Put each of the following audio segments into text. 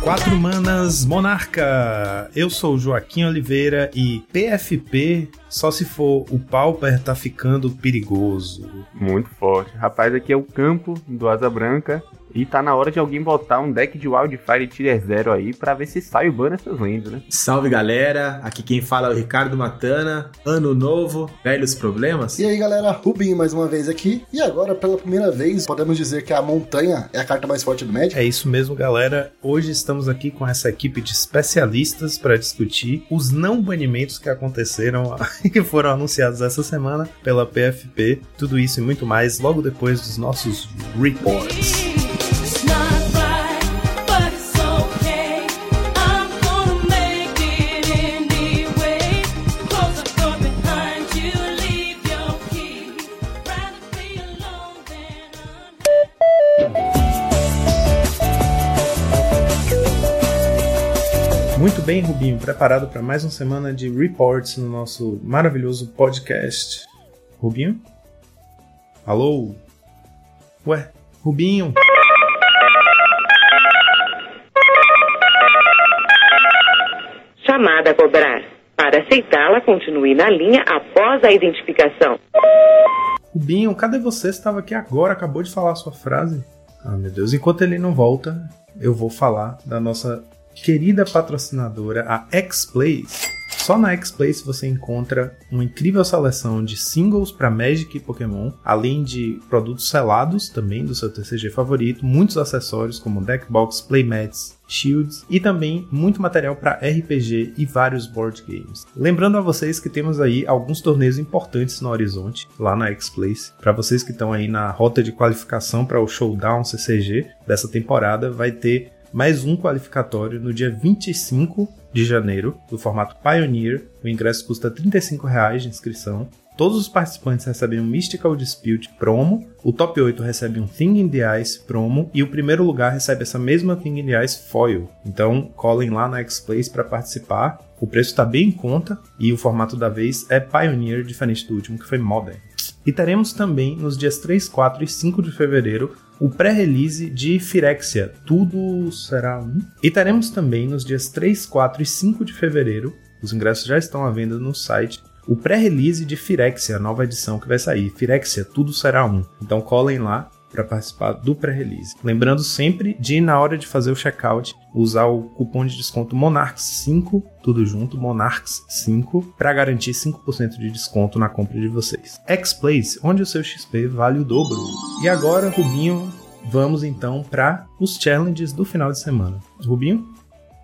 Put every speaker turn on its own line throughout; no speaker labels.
Quatro Manas Monarca. Eu sou o Joaquim Oliveira e PFP só se for o Pauper tá ficando perigoso.
Muito forte. Rapaz, aqui é o campo do Asa Branca. E tá na hora de alguém botar um deck de Wildfire Tier Zero aí pra ver se sai o ban nessas lendas, né?
Salve galera, aqui quem fala é o Ricardo Matana. Ano novo, velhos problemas?
E aí galera, Rubinho mais uma vez aqui. E agora, pela primeira vez, podemos dizer que a montanha é a carta mais forte do Magic.
É isso mesmo, galera. Hoje estamos aqui com essa equipe de especialistas para discutir os não banimentos que aconteceram e que foram anunciados essa semana pela PFP. Tudo isso e muito mais logo depois dos nossos reports. Muito bem, Rubinho, preparado para mais uma semana de reports no nosso maravilhoso podcast. Rubinho? Alô? Ué, Rubinho?
Chamada a cobrar. Para aceitá-la, continue na linha após a identificação.
Rubinho, cadê você? Você estava aqui agora, acabou de falar a sua frase. Ah, meu Deus, enquanto ele não volta, eu vou falar da nossa querida patrocinadora, a X-Plays. Só na X-Plays você encontra uma incrível seleção de singles para Magic e Pokémon, além de produtos selados também do seu TCG favorito, muitos acessórios como deckbox, playmats, shields e também muito material para RPG e vários board games. Lembrando a vocês que temos aí alguns torneios importantes no horizonte lá na X-Place. Para vocês que estão aí na rota de qualificação para o Showdown CCG dessa temporada, vai ter mais um qualificatório no dia 25 de janeiro, do formato Pioneer. O ingresso custa 35 reais de inscrição. Todos os participantes recebem um Mystical Dispute promo, o top 8 recebe um Thing in the Ice promo e o primeiro lugar recebe essa mesma Thing in the Ice foil. Então colhem lá na X-Place para participar. O preço está bem em conta e o formato da vez é Pioneer, diferente do último que foi Modern. E teremos também nos dias 3, 4 e 5 de fevereiro o pré-release de Phyrexia, Tudo Será Um. E teremos também nos dias 3, 4 e 5 de fevereiro, os ingressos já estão à venda no site, o pré-release de Phyrexia, a nova edição que vai sair. Phyrexia, Tudo Será Um. Então colhem lá para participar do pré-release. Lembrando sempre de, na hora de fazer o checkout, usar o cupom de desconto Monarchs5, tudo junto, Monarchs5, para garantir 5% de desconto na compra de vocês. X-Place, onde o seu XP vale o dobro. E agora, Rubinho, vamos então para os challenges do final de semana. Rubinho?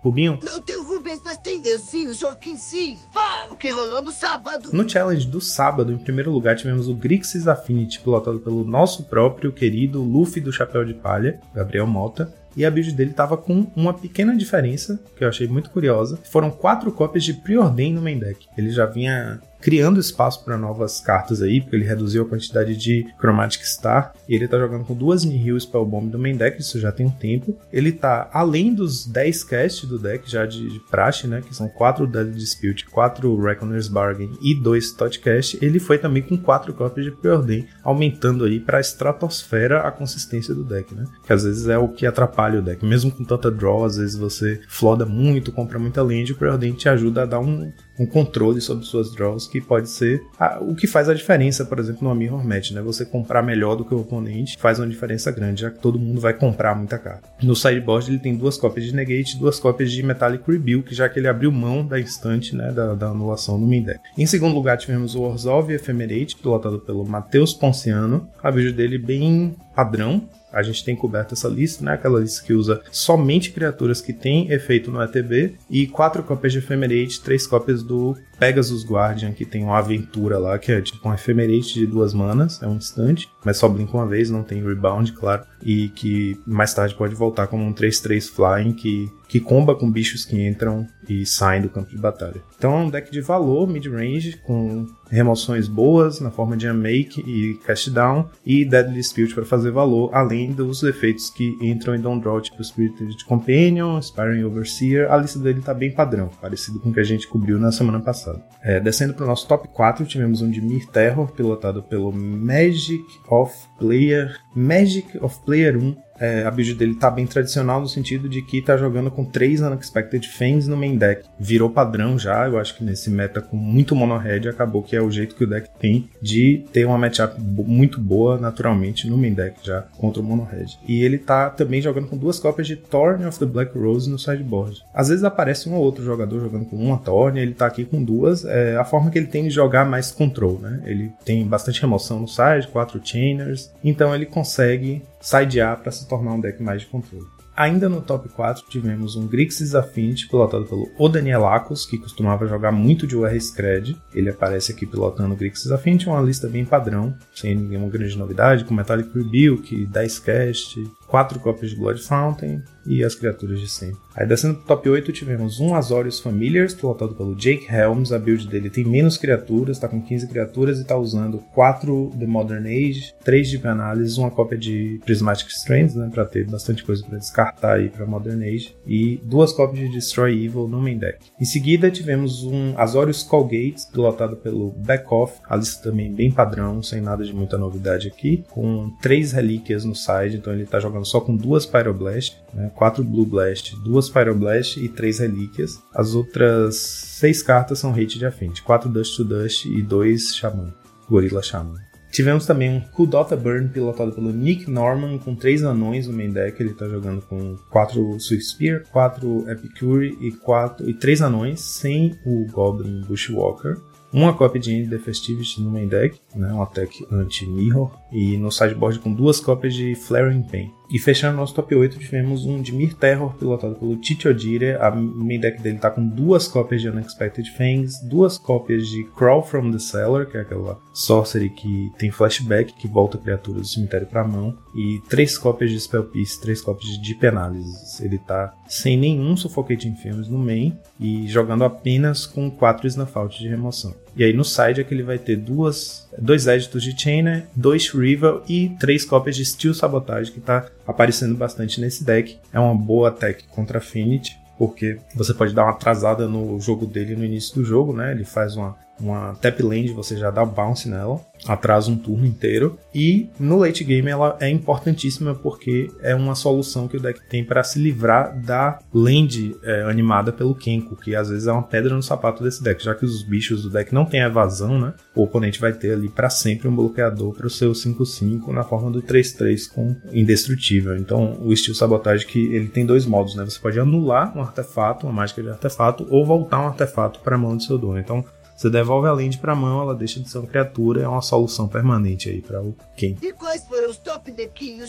Rubinho?
Não tem o Rubens, mas tem Dezinho, Joaquim sim. Ah, o que rolou no sábado?
No challenge do sábado, em primeiro lugar, tivemos o Grixis Affinity, pilotado pelo nosso próprio querido Luffy do Chapéu de Palha, Gabriel Mota. E a build dele tava com uma pequena diferença, que eu achei muito curiosa. Foram quatro cópias de Preordain no main deck. Ele já vinha criando espaço para novas cartas aí, porque ele reduziu a quantidade de Chromatic Star. E ele tá jogando com duas Nihil Spellbomb do main deck, isso já tem um tempo. Ele tá além dos 10 cast do deck, já de, de praxe, né? Que são 4 Deadly Dispute, 4 Reckoner's Bargain e 2 Totcast. Ele foi também com 4 cópias de Preordain, aumentando aí pra estratosfera a consistência do deck, né? Que às vezes é o que atrapalha o deck. Mesmo com tanta draw, às vezes você floda muito, compra muita land, o Preordain te ajuda a dar um, um controle sobre suas draws que pode ser a- o que faz a diferença, por exemplo, no Mirror Match, né? Você comprar melhor do que o oponente faz uma diferença grande, já que todo mundo vai comprar muita carta. No sideboard ele tem duas cópias de Negate duas cópias de Metallic Rebuke, já que ele abriu mão da instante, né, da, da anulação no main deck. Em segundo lugar tivemos o Orzhov Ephemerate, pilotado pelo Matheus Ponciano, a build dele bem padrão, a gente tem coberto essa lista, né? Aquela lista que usa somente criaturas que têm efeito no ETB e quatro cópias de Ephemerate, três cópias do Pegasus Guardian, que tem uma aventura lá, que é tipo um Ephemerate de duas manas, é um instante, mas só brinca uma vez, não tem rebound, claro, e que mais tarde pode voltar como um 3-3 flying que, que comba com bichos que entram e saem do campo de batalha. Então é um deck de valor mid-range, com remoções boas na forma de Unmake e Cast Down, e Deadly Dispute para fazer valor, além dos efeitos que entram em Don't Draw, tipo Spirited Companion, Inspiring Overseer. A lista dele tá bem padrão, parecido com o que a gente cobriu na semana passada. Passado. É, descendo para o nosso top 4, tivemos um de Mir Terror, pilotado pelo Magic of Player. Magic of Player 1. É, a build dele tá bem tradicional no sentido de que tá jogando com três Unexpected Fangs no main deck. Virou padrão já, eu acho que nesse meta com muito mono red acabou que é o jeito que o deck tem de ter uma matchup muito boa naturalmente no main deck já contra o mono red. E ele tá também jogando com duas cópias de Thorn of the Black Rose no sideboard. Às vezes aparece um ou outro jogador jogando com uma Thorn, ele tá aqui com duas. É a forma que ele tem de jogar mais control, né? Ele tem bastante remoção no side, quatro chainers, então ele consegue sidear para se tornar um deck mais de controle. Ainda no top 4 tivemos um Grixis Affinity pilotado pelo Odanielakos, que costumava jogar muito de UR Scred. Ele aparece aqui pilotando o Grixis Affinity, uma lista bem padrão, sem nenhuma grande novidade, com Metallic Rebuke, Dicecast, 4 cópias de Blood Fountain e as criaturas de sempre. Aí descendo pro top 8 tivemos um Azorius Familiars, pilotado pelo Jake Helms. A build dele tem menos criaturas, tá com 15 criaturas e tá usando 4 The Modern Age, 3 de análise, uma cópia de Prismatic Strands, né, pra ter bastante coisa para descartar aí pra Modern Age, e duas cópias de Destroy Evil no main deck. Em seguida tivemos um Azorius Callgates, pilotado pelo Backoff, a lista também bem padrão, sem nada de muita novidade aqui, com 3 relíquias no side, então ele tá jogando só com duas Pyroblast, né, 4 Blue Blast, duas Pyroblast e 3 relíquias. As outras 6 cartas são hate de Affinity, 4 Dust to Dust e 2 Shaman, Gorilla Shaman. Tivemos também um Kudota Burn pilotado pelo Nick Norman com 3 anões no main deck. Ele tá jogando com 4 Swift Spear, 4 Epicure e, 4, e 3 anões sem o Goblin Bushwalker. Uma cópia de End the no main deck, né, um attack anti-mirror, e no sideboard com duas cópias de Flaring Pain. E fechando nosso top 8, tivemos um de Mir Terror, pilotado pelo Tite Odire. A main deck dele tá com duas cópias de Unexpected Fangs, duas cópias de Crawl from the Cellar, que é aquela sorcery que tem flashback, que volta criaturas do cemitério pra mão, e três cópias de Spell Piece, três cópias de Deep Analysis. Ele tá sem nenhum Suffocating Films no main e jogando apenas com quatro Snuff Out de remoção. E aí no side é que ele vai ter duas, dois éditos de Chainer, dois Shrivel e três cópias de Steel Sabotage, que tá aparecendo bastante nesse deck. É uma boa attack contra Affinity, porque você pode dar uma atrasada no jogo dele no início do jogo, né? Ele faz uma, uma tap land, você já dá bounce nela, atrasa um turno inteiro. E no late game ela é importantíssima porque é uma solução que o deck tem para se livrar da land é, animada pelo Kenko, que às vezes é uma pedra no sapato desse deck, já que os bichos do deck não têm evasão, né? O oponente vai ter ali para sempre um bloqueador para o seu 5-5 na forma do 3-3 com indestrutível. Então o estilo sabotagem que ele tem dois modos, né? Você pode anular um artefato, uma mágica de artefato, ou voltar um artefato para a mão do seu dono. Então você devolve a land pra mão, ela deixa de ser uma criatura, é uma solução permanente aí para o Ken.
E quais foram os top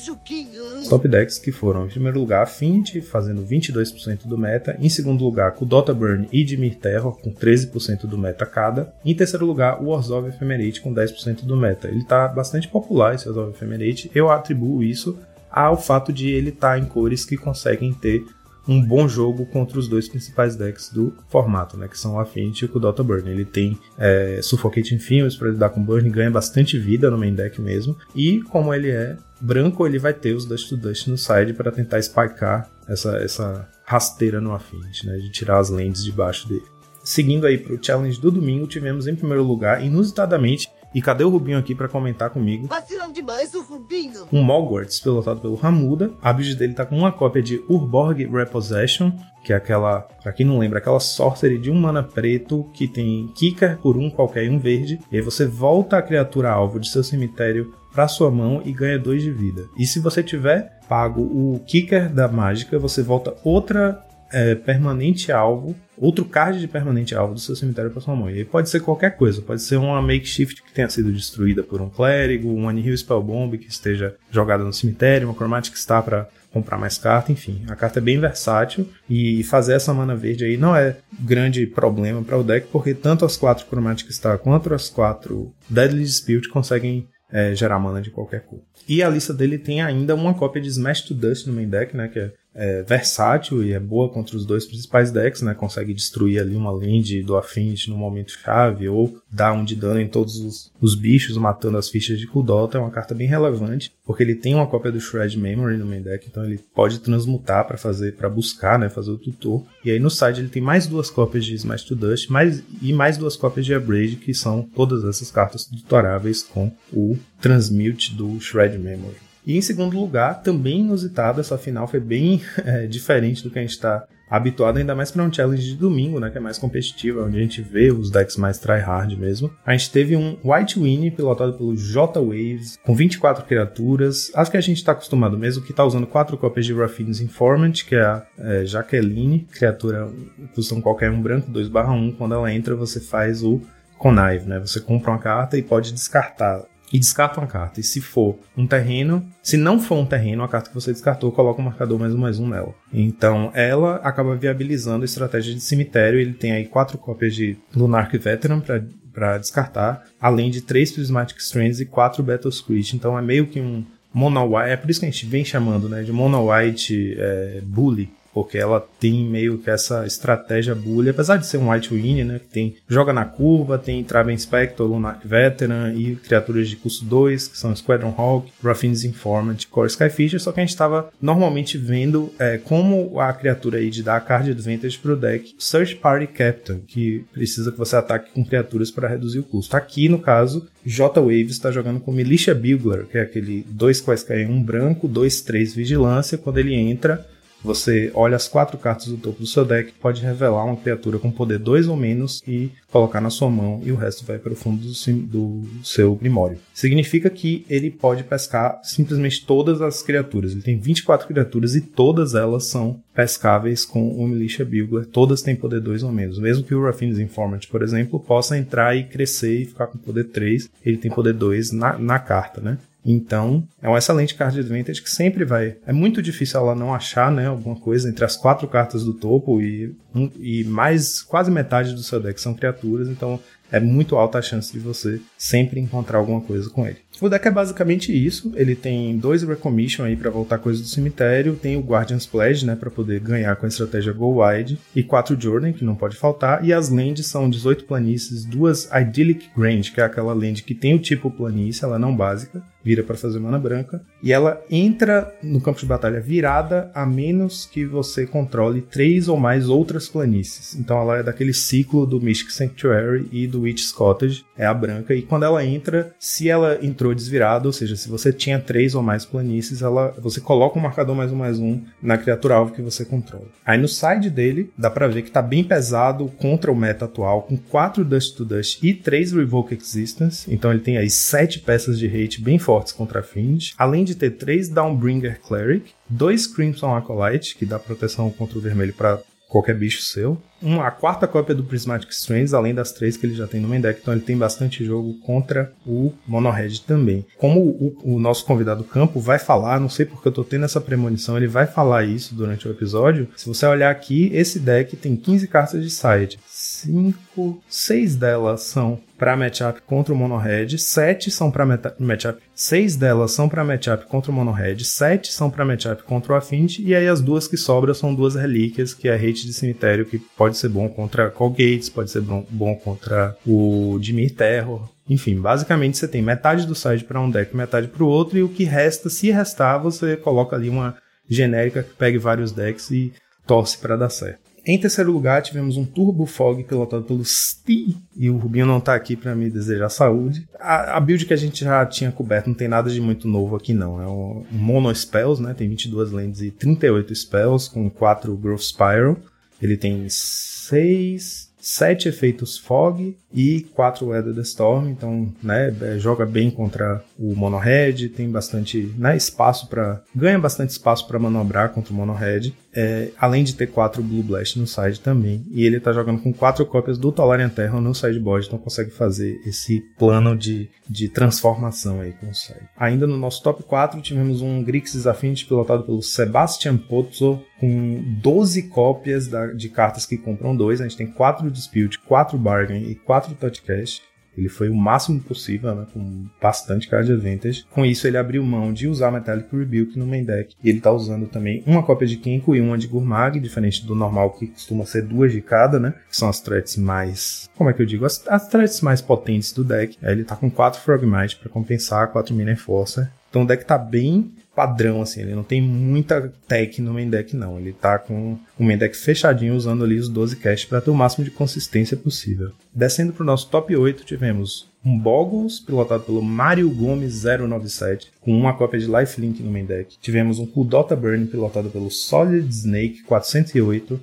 Juquinhos?
Top decks que foram, em primeiro lugar, Affinity, fazendo 22% do meta. Em segundo lugar, Kudota Burn e Dimir Terror, com 13% do meta cada. Em terceiro lugar, o Orzhov Ephemerate, com 10% do meta. Ele tá bastante popular, esse Orzhov Ephemerate. Eu atribuo isso ao fato de ele estar tá em cores que conseguem ter um bom jogo contra os dois principais decks do formato, né, que são o Affinity e o Kudota Burn. Ele tem é, Suffocating Films para lidar com Burn, ganha bastante vida no main deck mesmo, e como ele é branco, ele vai ter os Dust to Dust no side para tentar spikear essa, essa rasteira no Affinity, né, de tirar as lentes de baixo dele. Seguindo aí para o challenge do domingo, tivemos em primeiro lugar, inusitadamente, e cadê o Rubinho aqui para comentar comigo?
Vacilando demais o Rubinho.
Um Mogwarts pilotado pelo Ramuda. A build dele tá com uma cópia de Urborg Repossession, que é aquela, pra quem não lembra, aquela sorcery de um mana preto que tem kicker por um qualquer e um verde. E aí você volta a criatura alvo de seu cemitério para sua mão e ganha 2 de vida. E se você tiver pago o kicker da mágica, você volta outra é, permanente alvo, outro card de permanente alvo do seu cemitério para sua mão. E aí pode ser qualquer coisa, pode ser uma makeshift que tenha sido destruída por um clérigo, um Anihil Spellbomb que esteja jogada no cemitério, uma Chromatic Star para comprar mais carta, enfim. A carta é bem versátil e fazer essa mana verde aí não é grande problema para o deck, porque tanto as quatro Chromatic Star quanto as quatro Deadly Dispute conseguem é, gerar mana de qualquer cor. E a lista dele tem ainda uma cópia de Smash to Dust no main deck, né? Que é é versátil e é boa contra os dois principais decks, né? Consegue destruir ali uma land do Affinity no momento chave ou dar um de dano em todos os, os bichos, matando as fichas de Kudota. É uma carta bem relevante, porque ele tem uma cópia do Shred Memory no main deck, então ele pode transmutar para fazer, para buscar, né? Fazer o tutor. E aí no side ele tem mais duas cópias de Smash to Dust mais, e mais duas cópias de Abrade, que são todas essas cartas tutoráveis com o Transmute do Shred Memory. E em segundo lugar, também inusitado, essa final foi bem é, diferente do que a gente está habituado, ainda mais para um challenge de domingo, né, que é mais competitivo, onde a gente vê os decks mais tryhard mesmo. A gente teve um White Winnie pilotado pelo J Waves, com 24 criaturas. Acho que a gente está acostumado mesmo, que está usando quatro cópias de Raffine's Informant, que é a é, Jaqueline, criatura custam qualquer um branco, 2/1. Quando ela entra, você faz o Connive, né? Você compra uma carta e pode descartar e descarta uma carta. E se for um terreno, se não for um terreno, a carta que você descartou, coloca um marcador mais um mais um nela. Então ela acaba viabilizando a estratégia de cemitério. Ele tem aí quatro cópias de Lunark Veteran para para descartar, além de três Prismatic Strands e quatro Battle Screech. Então é meio que um Mono White, é por isso que a gente vem chamando né, de Mono White é, Bully, porque ela tem meio que essa estratégia bully, apesar de ser um White Winnie, né, que tem joga na curva, tem Traven Spectre, Lunar Veteran e criaturas de custo 2, que são Squadron Hawk, Ruffin's Informant, Core Skyfisher, só que a gente estava normalmente vendo é, como a criatura aí de dar card advantage pro deck Search Party Captain, que precisa que você ataque com criaturas para reduzir o custo. Aqui, no caso, J Waves está jogando com Militia Bugler, que é aquele 2 quaisquer 1 branco, 2 3 vigilância, quando ele entra você olha as quatro cartas do topo do seu deck, pode revelar uma criatura com poder 2 ou menos e colocar na sua mão, e o resto vai para o fundo do, do seu Grimório. Significa que ele pode pescar simplesmente todas as criaturas. Ele tem 24 criaturas e todas elas são pescáveis com o Militia Bugler. Todas têm poder 2 ou menos. Mesmo que o Raffine's Informant, por exemplo, possa entrar e crescer e ficar com poder 3, ele tem poder 2 na, na carta, né? Então, é uma excelente card advantage que sempre vai. É muito difícil ela não achar, né, alguma coisa entre as quatro cartas do topo e, um- e mais quase metade do seu deck são criaturas, então é muito alta a chance de você sempre encontrar alguma coisa com ele. O deck é basicamente isso. Ele tem dois Recommission aí para voltar coisas do cemitério, tem o Guardian's Pledge, né, para poder ganhar com a estratégia Go Wide, e quatro Jordan, que não pode faltar, e as lands são 18 planícies, duas Idyllic Grange, que é aquela land que tem o tipo planície, ela é não básica, vira para fazer mana branca, e ela entra no campo de batalha virada a menos que você controle três ou mais outras planícies. Então ela é daquele ciclo do Mystic Sanctuary e do Witch's Cottage, é a branca, e quando ela entra, se ela entrou desvirada, ou seja, se você tinha três ou mais planícies, ela, você coloca um marcador mais um mais um na criatura alvo que você controla. Aí no side dele, dá pra ver que tá bem pesado contra o meta atual, com 4 Dust to Dust e 3 Revoke Existence. Então ele tem aí 7 peças de hate bem fortes contra a Fiend, além de ter 3 Downbringer Cleric, 2 Crimson Acolyte, que dá proteção contra o vermelho para qualquer bicho seu. Uma, a quarta cópia do Prismatic Strands, além das três que ele já tem no main deck, então ele tem bastante jogo contra o Mono Red também. Como o, o nosso convidado Campo vai falar, não sei porque eu tô tendo essa premonição, ele vai falar isso durante o episódio. Se você olhar aqui, esse deck tem 15 cartas de side. 5, 6 delas são para matchup contra o Mono Red, 7 são para matchup, 6 delas são para matchup contra o Mono Red, 7 são para matchup contra o Affinity, e aí as duas que sobram são duas relíquias, que é a Hate de Cemitério, que pode ser bom contra Colgates, pode ser bom, bom contra o Dimir Terror. Enfim, basicamente você tem metade do side para um deck, metade para o outro, e o que resta, se restar, você coloca ali uma genérica que pegue vários decks e torce para dar certo. Em terceiro lugar, tivemos um Turbo Fog pilotado pelo Steve. E o Rubinho não tá aqui para me desejar saúde. A, a, build que a gente já tinha coberto não tem nada de muito novo aqui, não. É um, um Mono Spells, né? Tem 22 lands e 38 spells, com 4 Growth Spiral. Ele tem 6, 7 efeitos Fog e 4 Weather the Storm. Então, né? Joga bem contra o Mono Red. Tem bastante né, espaço para. Ganha bastante espaço para manobrar contra o Mono Red. É, além de ter quatro Blue Blast no side também. E ele tá jogando com quatro cópias do Tolarian Terror no sideboard, então consegue fazer esse plano de, de transformação aí com o side. Ainda no nosso top 4 tivemos um Grixis Affinity pilotado pelo Sebastian Pozzo com 12 cópias da, de cartas que compram dois. A gente tem 4 Dispute, 4 Bargain e 4 Touch Cash. Ele foi o máximo possível, né, com bastante card advantage. Com isso, ele abriu mão de usar Metallic Rebuke no main deck. E ele tá usando também uma cópia de Kenko e uma de Gurmag, diferente do normal, que costuma ser duas de cada, né? Que são as threats mais. Como é que eu digo? As, as threats mais potentes do deck. Aí ele tá com 4 Frogmite para compensar, 4 Mini Enforcer. Então o deck tá bem padrão, assim, ele não tem muita tech no main deck, não. Ele tá com o main deck fechadinho, usando ali os 12 cash para ter o máximo de consistência possível. Descendo pro nosso top 8, tivemos um Boggles, pilotado pelo Mario Gomes 097, com uma cópia de Lifelink no main deck. Tivemos um Kudota Burn, pilotado pelo Solid Snake 408,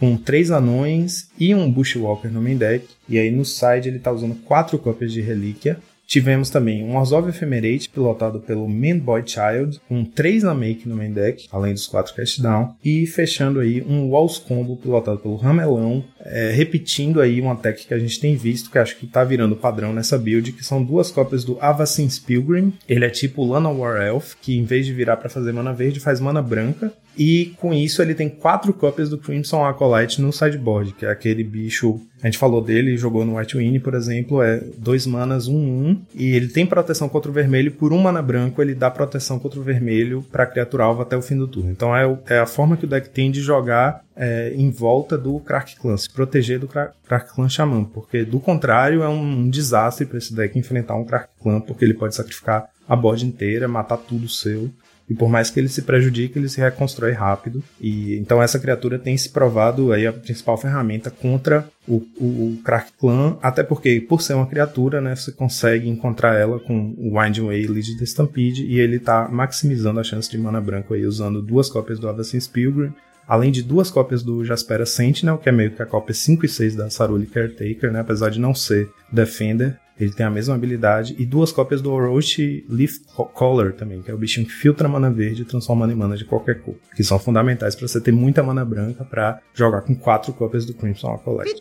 com três anões e um Bushwalker no main deck. E aí no side ele tá usando quatro cópias de Relíquia, Tivemos também um Orzhov Ephemerate, pilotado pelo Man Boy Child, com 3 na make no main deck, além dos 4 cast down. E fechando aí um Walls Combo, pilotado pelo Ramelão, é, repetindo aí uma tech que a gente tem visto, que acho que tá virando padrão nessa build, que são duas cópias do Avacyn's Pilgrim. Ele é tipo Lana War Elf, que em vez de virar para fazer mana verde, faz mana branca. E com isso ele tem quatro cópias do Crimson Acolyte no sideboard, que é aquele bicho. A gente falou dele, jogou no White Win, por exemplo, é dois manas, um, um, e ele tem proteção contra o vermelho. Por um mana branco, ele dá proteção contra o vermelho para criatura alvo até o fim do turno. Então é, é a forma que o deck tem de jogar é, em volta do Crack Clan, se proteger do Cra- Crack Clan Xamã, porque do contrário é um desastre para esse deck enfrentar um Crack Clan, porque ele pode sacrificar a board inteira, matar tudo seu. E por mais que ele se prejudique, ele se reconstrói rápido. E então essa criatura tem se provado aí a principal ferramenta contra o, o, o Crack Clan, até porque por ser uma criatura, né, você consegue encontrar ela com o Winding Way Lead the Stampede e ele tá maximizando a chance de mana branco aí usando duas cópias do Avacyn's Pilgrim, além de duas cópias do Jaspera Sentinel, que é meio que a cópia 5 e 6 da Saruli Caretaker, né, apesar de não ser Defender. Ele tem a mesma habilidade. E duas cópias do Orochi Leaf Collar também, que é o bichinho que filtra mana verde e transforma em mana de qualquer cor. Que são fundamentais para você ter muita mana branca para jogar com quatro cópias do Crimson Acolyte.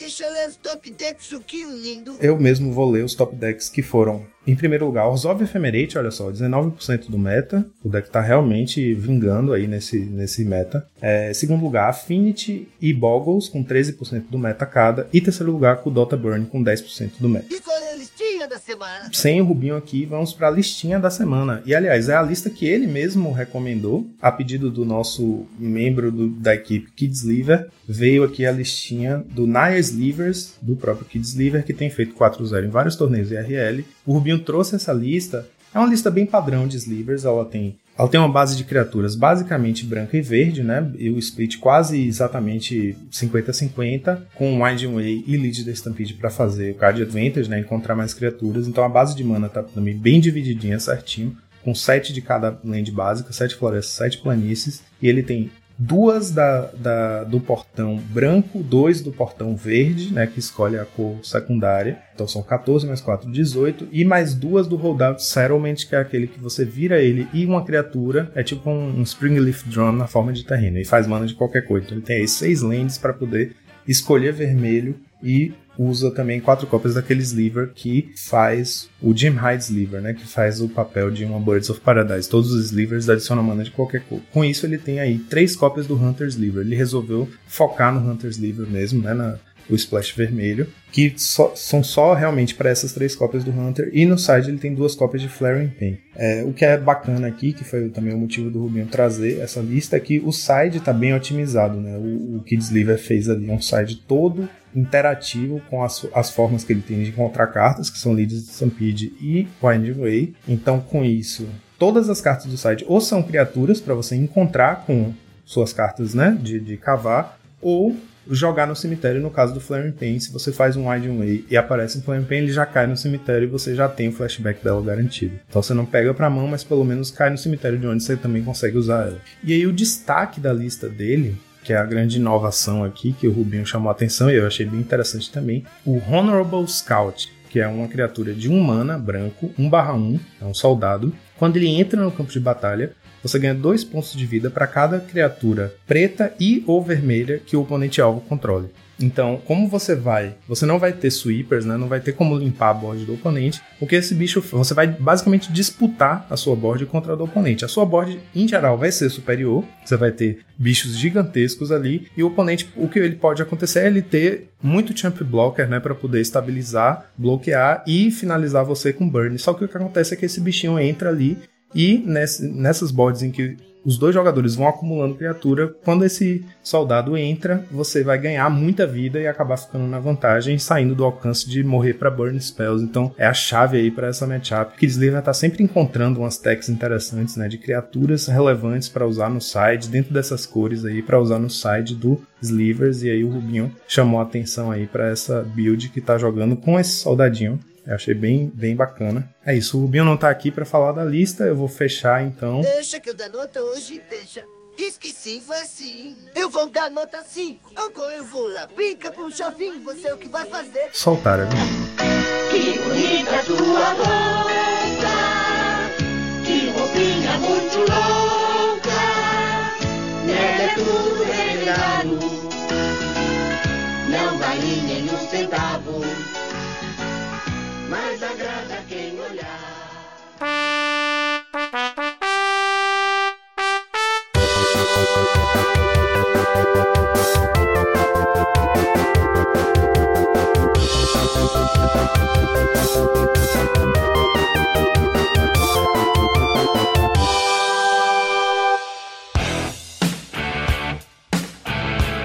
Eu mesmo vou ler os top decks que foram. Em primeiro lugar, Orzhov Ephemerate, olha só, 19% do meta. O deck tá realmente vingando aí nesse, nesse meta. É, segundo lugar, Affinity e Boggles com 13% do meta cada. E terceiro lugar, Kudota Burn com 10% do meta.
E qual é a listinha da semana?
Sem o Rubinho aqui, vamos para a listinha da semana. E aliás, é a lista que ele mesmo recomendou, a pedido do nosso membro do- da equipe Kids Liver. Veio aqui a listinha do Naya Slivers, do próprio Kids Liver, que tem feito 4-0 em vários torneios IRL. O Rubinho trouxe essa lista. É uma lista bem padrão de Slivers, ela tem ela tem uma base de criaturas basicamente branca e verde, né? E o split quase exatamente 50-50, com Winding Way e Lead the Stampede para fazer o card advantage, né? Encontrar mais criaturas. Então a base de mana tá também bem divididinha certinho, com 7 de cada land básica, 7 florestas, 7 planícies. E ele tem duas da, da- do portão branco, dois do portão verde, né, que escolhe a cor secundária. Então são 14 mais 4, 18. E mais duas do Holdout Settlement, que é aquele que você vira ele e uma criatura. É tipo um, um Springleaf Drum na forma de terreno. E faz mana de qualquer coisa. Então ele tem aí seis lands para poder escolher vermelho e usa também quatro cópias daquele sliver que faz o Jim Hyde Sliver, né? Que faz o papel de uma Birds of Paradise. Todos os slivers adicionam mana de qualquer cor. Com isso, ele tem aí três cópias do Hunter Sliver. Ele resolveu focar no Hunter Sliver mesmo, né? Na, o splash vermelho, que só- são só realmente para essas três cópias do Hunter, e no side ele tem duas cópias de Flaring Pain. É, o que é bacana aqui, que foi também o motivo do Rubinho trazer essa lista, é que o side está bem otimizado, né? O, o Kids Liver fez ali um side todo interativo com as, as formas que ele tem de encontrar cartas, que são Leads de Stampede e Winding Way. Então, com isso, todas as cartas do side ou são criaturas para você encontrar com suas cartas, né, de, de cavar, ou jogar no cemitério, no caso do Flaring Pain, se você faz um Winding Way e aparece um Flaring Pain, ele já cai no cemitério e você já tem o flashback dela garantido. Então você não pega pra mão, mas pelo menos cai no cemitério de onde você também consegue usar ela. E aí o destaque da lista dele, que é a grande inovação aqui, que o Rubinho chamou a atenção e eu achei bem interessante também, o Honorable Scout, que é uma criatura de 1 mana, branco, 1/1, é um soldado. Quando ele entra no campo de batalha, você ganha dois pontos de vida para cada criatura preta e ou vermelha que o oponente alvo controle. Então, como você vai, você não vai ter sweepers, né? Não vai ter como limpar a board do oponente, porque esse bicho, você vai basicamente disputar a sua board contra a do oponente. A sua board, em geral, vai ser superior, você vai ter bichos gigantescos ali, e o oponente, o que ele pode acontecer é ele ter muito champ blocker, né, para poder estabilizar, bloquear e finalizar você com burn. Só que o que acontece é que esse bichinho entra ali e ness- nessas boards em que os dois jogadores vão acumulando criatura, quando esse soldado entra, você vai ganhar muita vida e acabar ficando na vantagem, saindo do alcance de morrer para burn spells. Então é a chave aí para essa matchup. Que Slayer vai estar sempre encontrando umas techs interessantes, né, de criaturas relevantes para usar no side dentro dessas cores aí para usar no side do Slivers e aí o Rubinho chamou a atenção aí para essa build que tá jogando com esse soldadinho. Eu achei bem, bem bacana. É isso, o Rubinho não tá aqui para falar da lista, eu vou fechar então.
Deixa que eu dar nota hoje, deixa. Esqueci, foi assim. Eu vou dar nota 5. Agora eu vou lá. Brinca com o chavinho, você é o que vai fazer.
Soltar a
Que bonita tua roupa, que roupinha muito louca. Nela é tudo mas agrada quem olhar.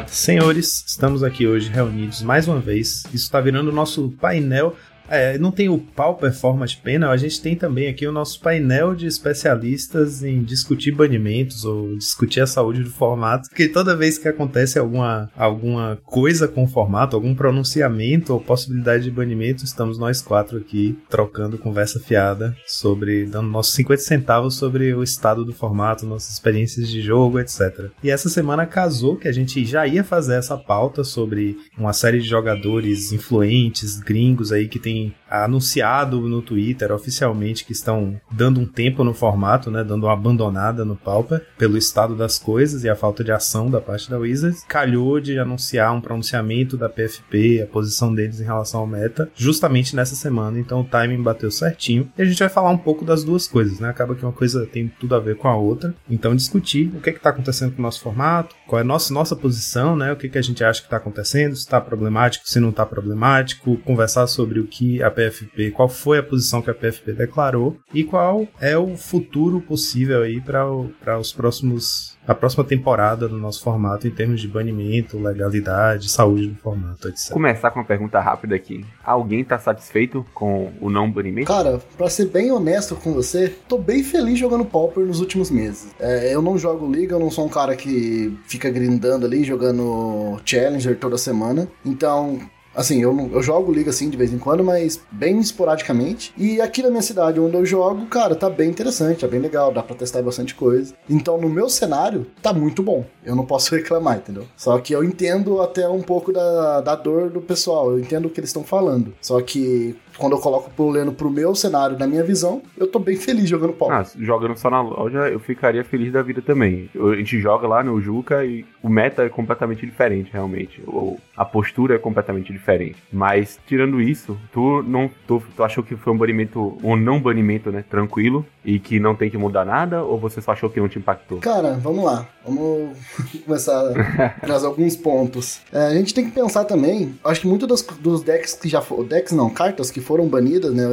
Senhores, estamos aqui hoje reunidos mais uma vez. Isso está virando o nosso painel. É, não tem o Pauper Format Panel, a gente tem também aqui o nosso painel de especialistas em discutir banimentos ou discutir a saúde do formato, porque toda vez que acontece alguma, alguma coisa com o formato, algum pronunciamento ou possibilidade de banimento, estamos nós quatro aqui trocando conversa fiada sobre, dando nossos 50 centavos sobre o estado do formato, nossas experiências de jogo, etc. E essa semana casou que a gente já ia fazer essa pauta sobre uma série de jogadores influentes, gringos aí que tem anunciado no Twitter oficialmente que estão dando um tempo no formato, né, dando uma abandonada no Pauper pelo estado das coisas e a falta de ação da parte da Wizards. Calhou de anunciar um pronunciamento da PFP, a posição deles em relação ao meta, justamente nessa semana, então o timing bateu certinho. E a gente vai falar um pouco das duas coisas, né? Acaba que uma coisa tem tudo a ver com a outra. Então discutir o que é que tá acontecendo com o nosso formato, qual é a nossa, nossa posição, né? O que, que a gente acha que está acontecendo, se está problemático, se não está problemático, conversar sobre o que a PFP, qual foi a posição que a PFP declarou e qual é o futuro possível aí para os próximos a próxima temporada do nosso formato em termos de banimento, legalidade, saúde do formato, etc.
Começar com uma pergunta rápida aqui. Alguém tá satisfeito com o não banimento?
Cara, pra ser bem honesto com você, tô bem feliz jogando Pauper nos últimos meses. É, eu não jogo Liga, eu não sou um cara que fica grindando ali, jogando Challenger toda semana. Então, Assim, eu, eu jogo Liga assim de vez em quando, mas bem esporadicamente. E aqui na minha cidade onde eu jogo, cara, tá bem interessante, tá bem legal, dá pra testar bastante coisa. Então, no meu cenário, tá muito bom. Eu não posso reclamar, entendeu? Só que eu entendo até um pouco da, da dor do pessoal, eu entendo o que eles estão falando. Só que quando eu coloco o problema pro meu cenário, na minha visão, eu tô bem feliz jogando pau.
Ah, jogando só na loja, eu ficaria feliz da vida também. A gente joga lá no Juca e o meta é completamente diferente, realmente. Ou a postura é completamente diferente. Mas, tirando isso, tu não. Tu, tu achou que foi um banimento, um não banimento, né? Tranquilo e que não tem que mudar nada? Ou você só achou que não te impactou?
Cara, vamos lá. Vamos começar a trazer alguns pontos. É, a gente tem que pensar também, acho que muitos dos, dos decks que já foram. Decks não, cartas que foram banidas né,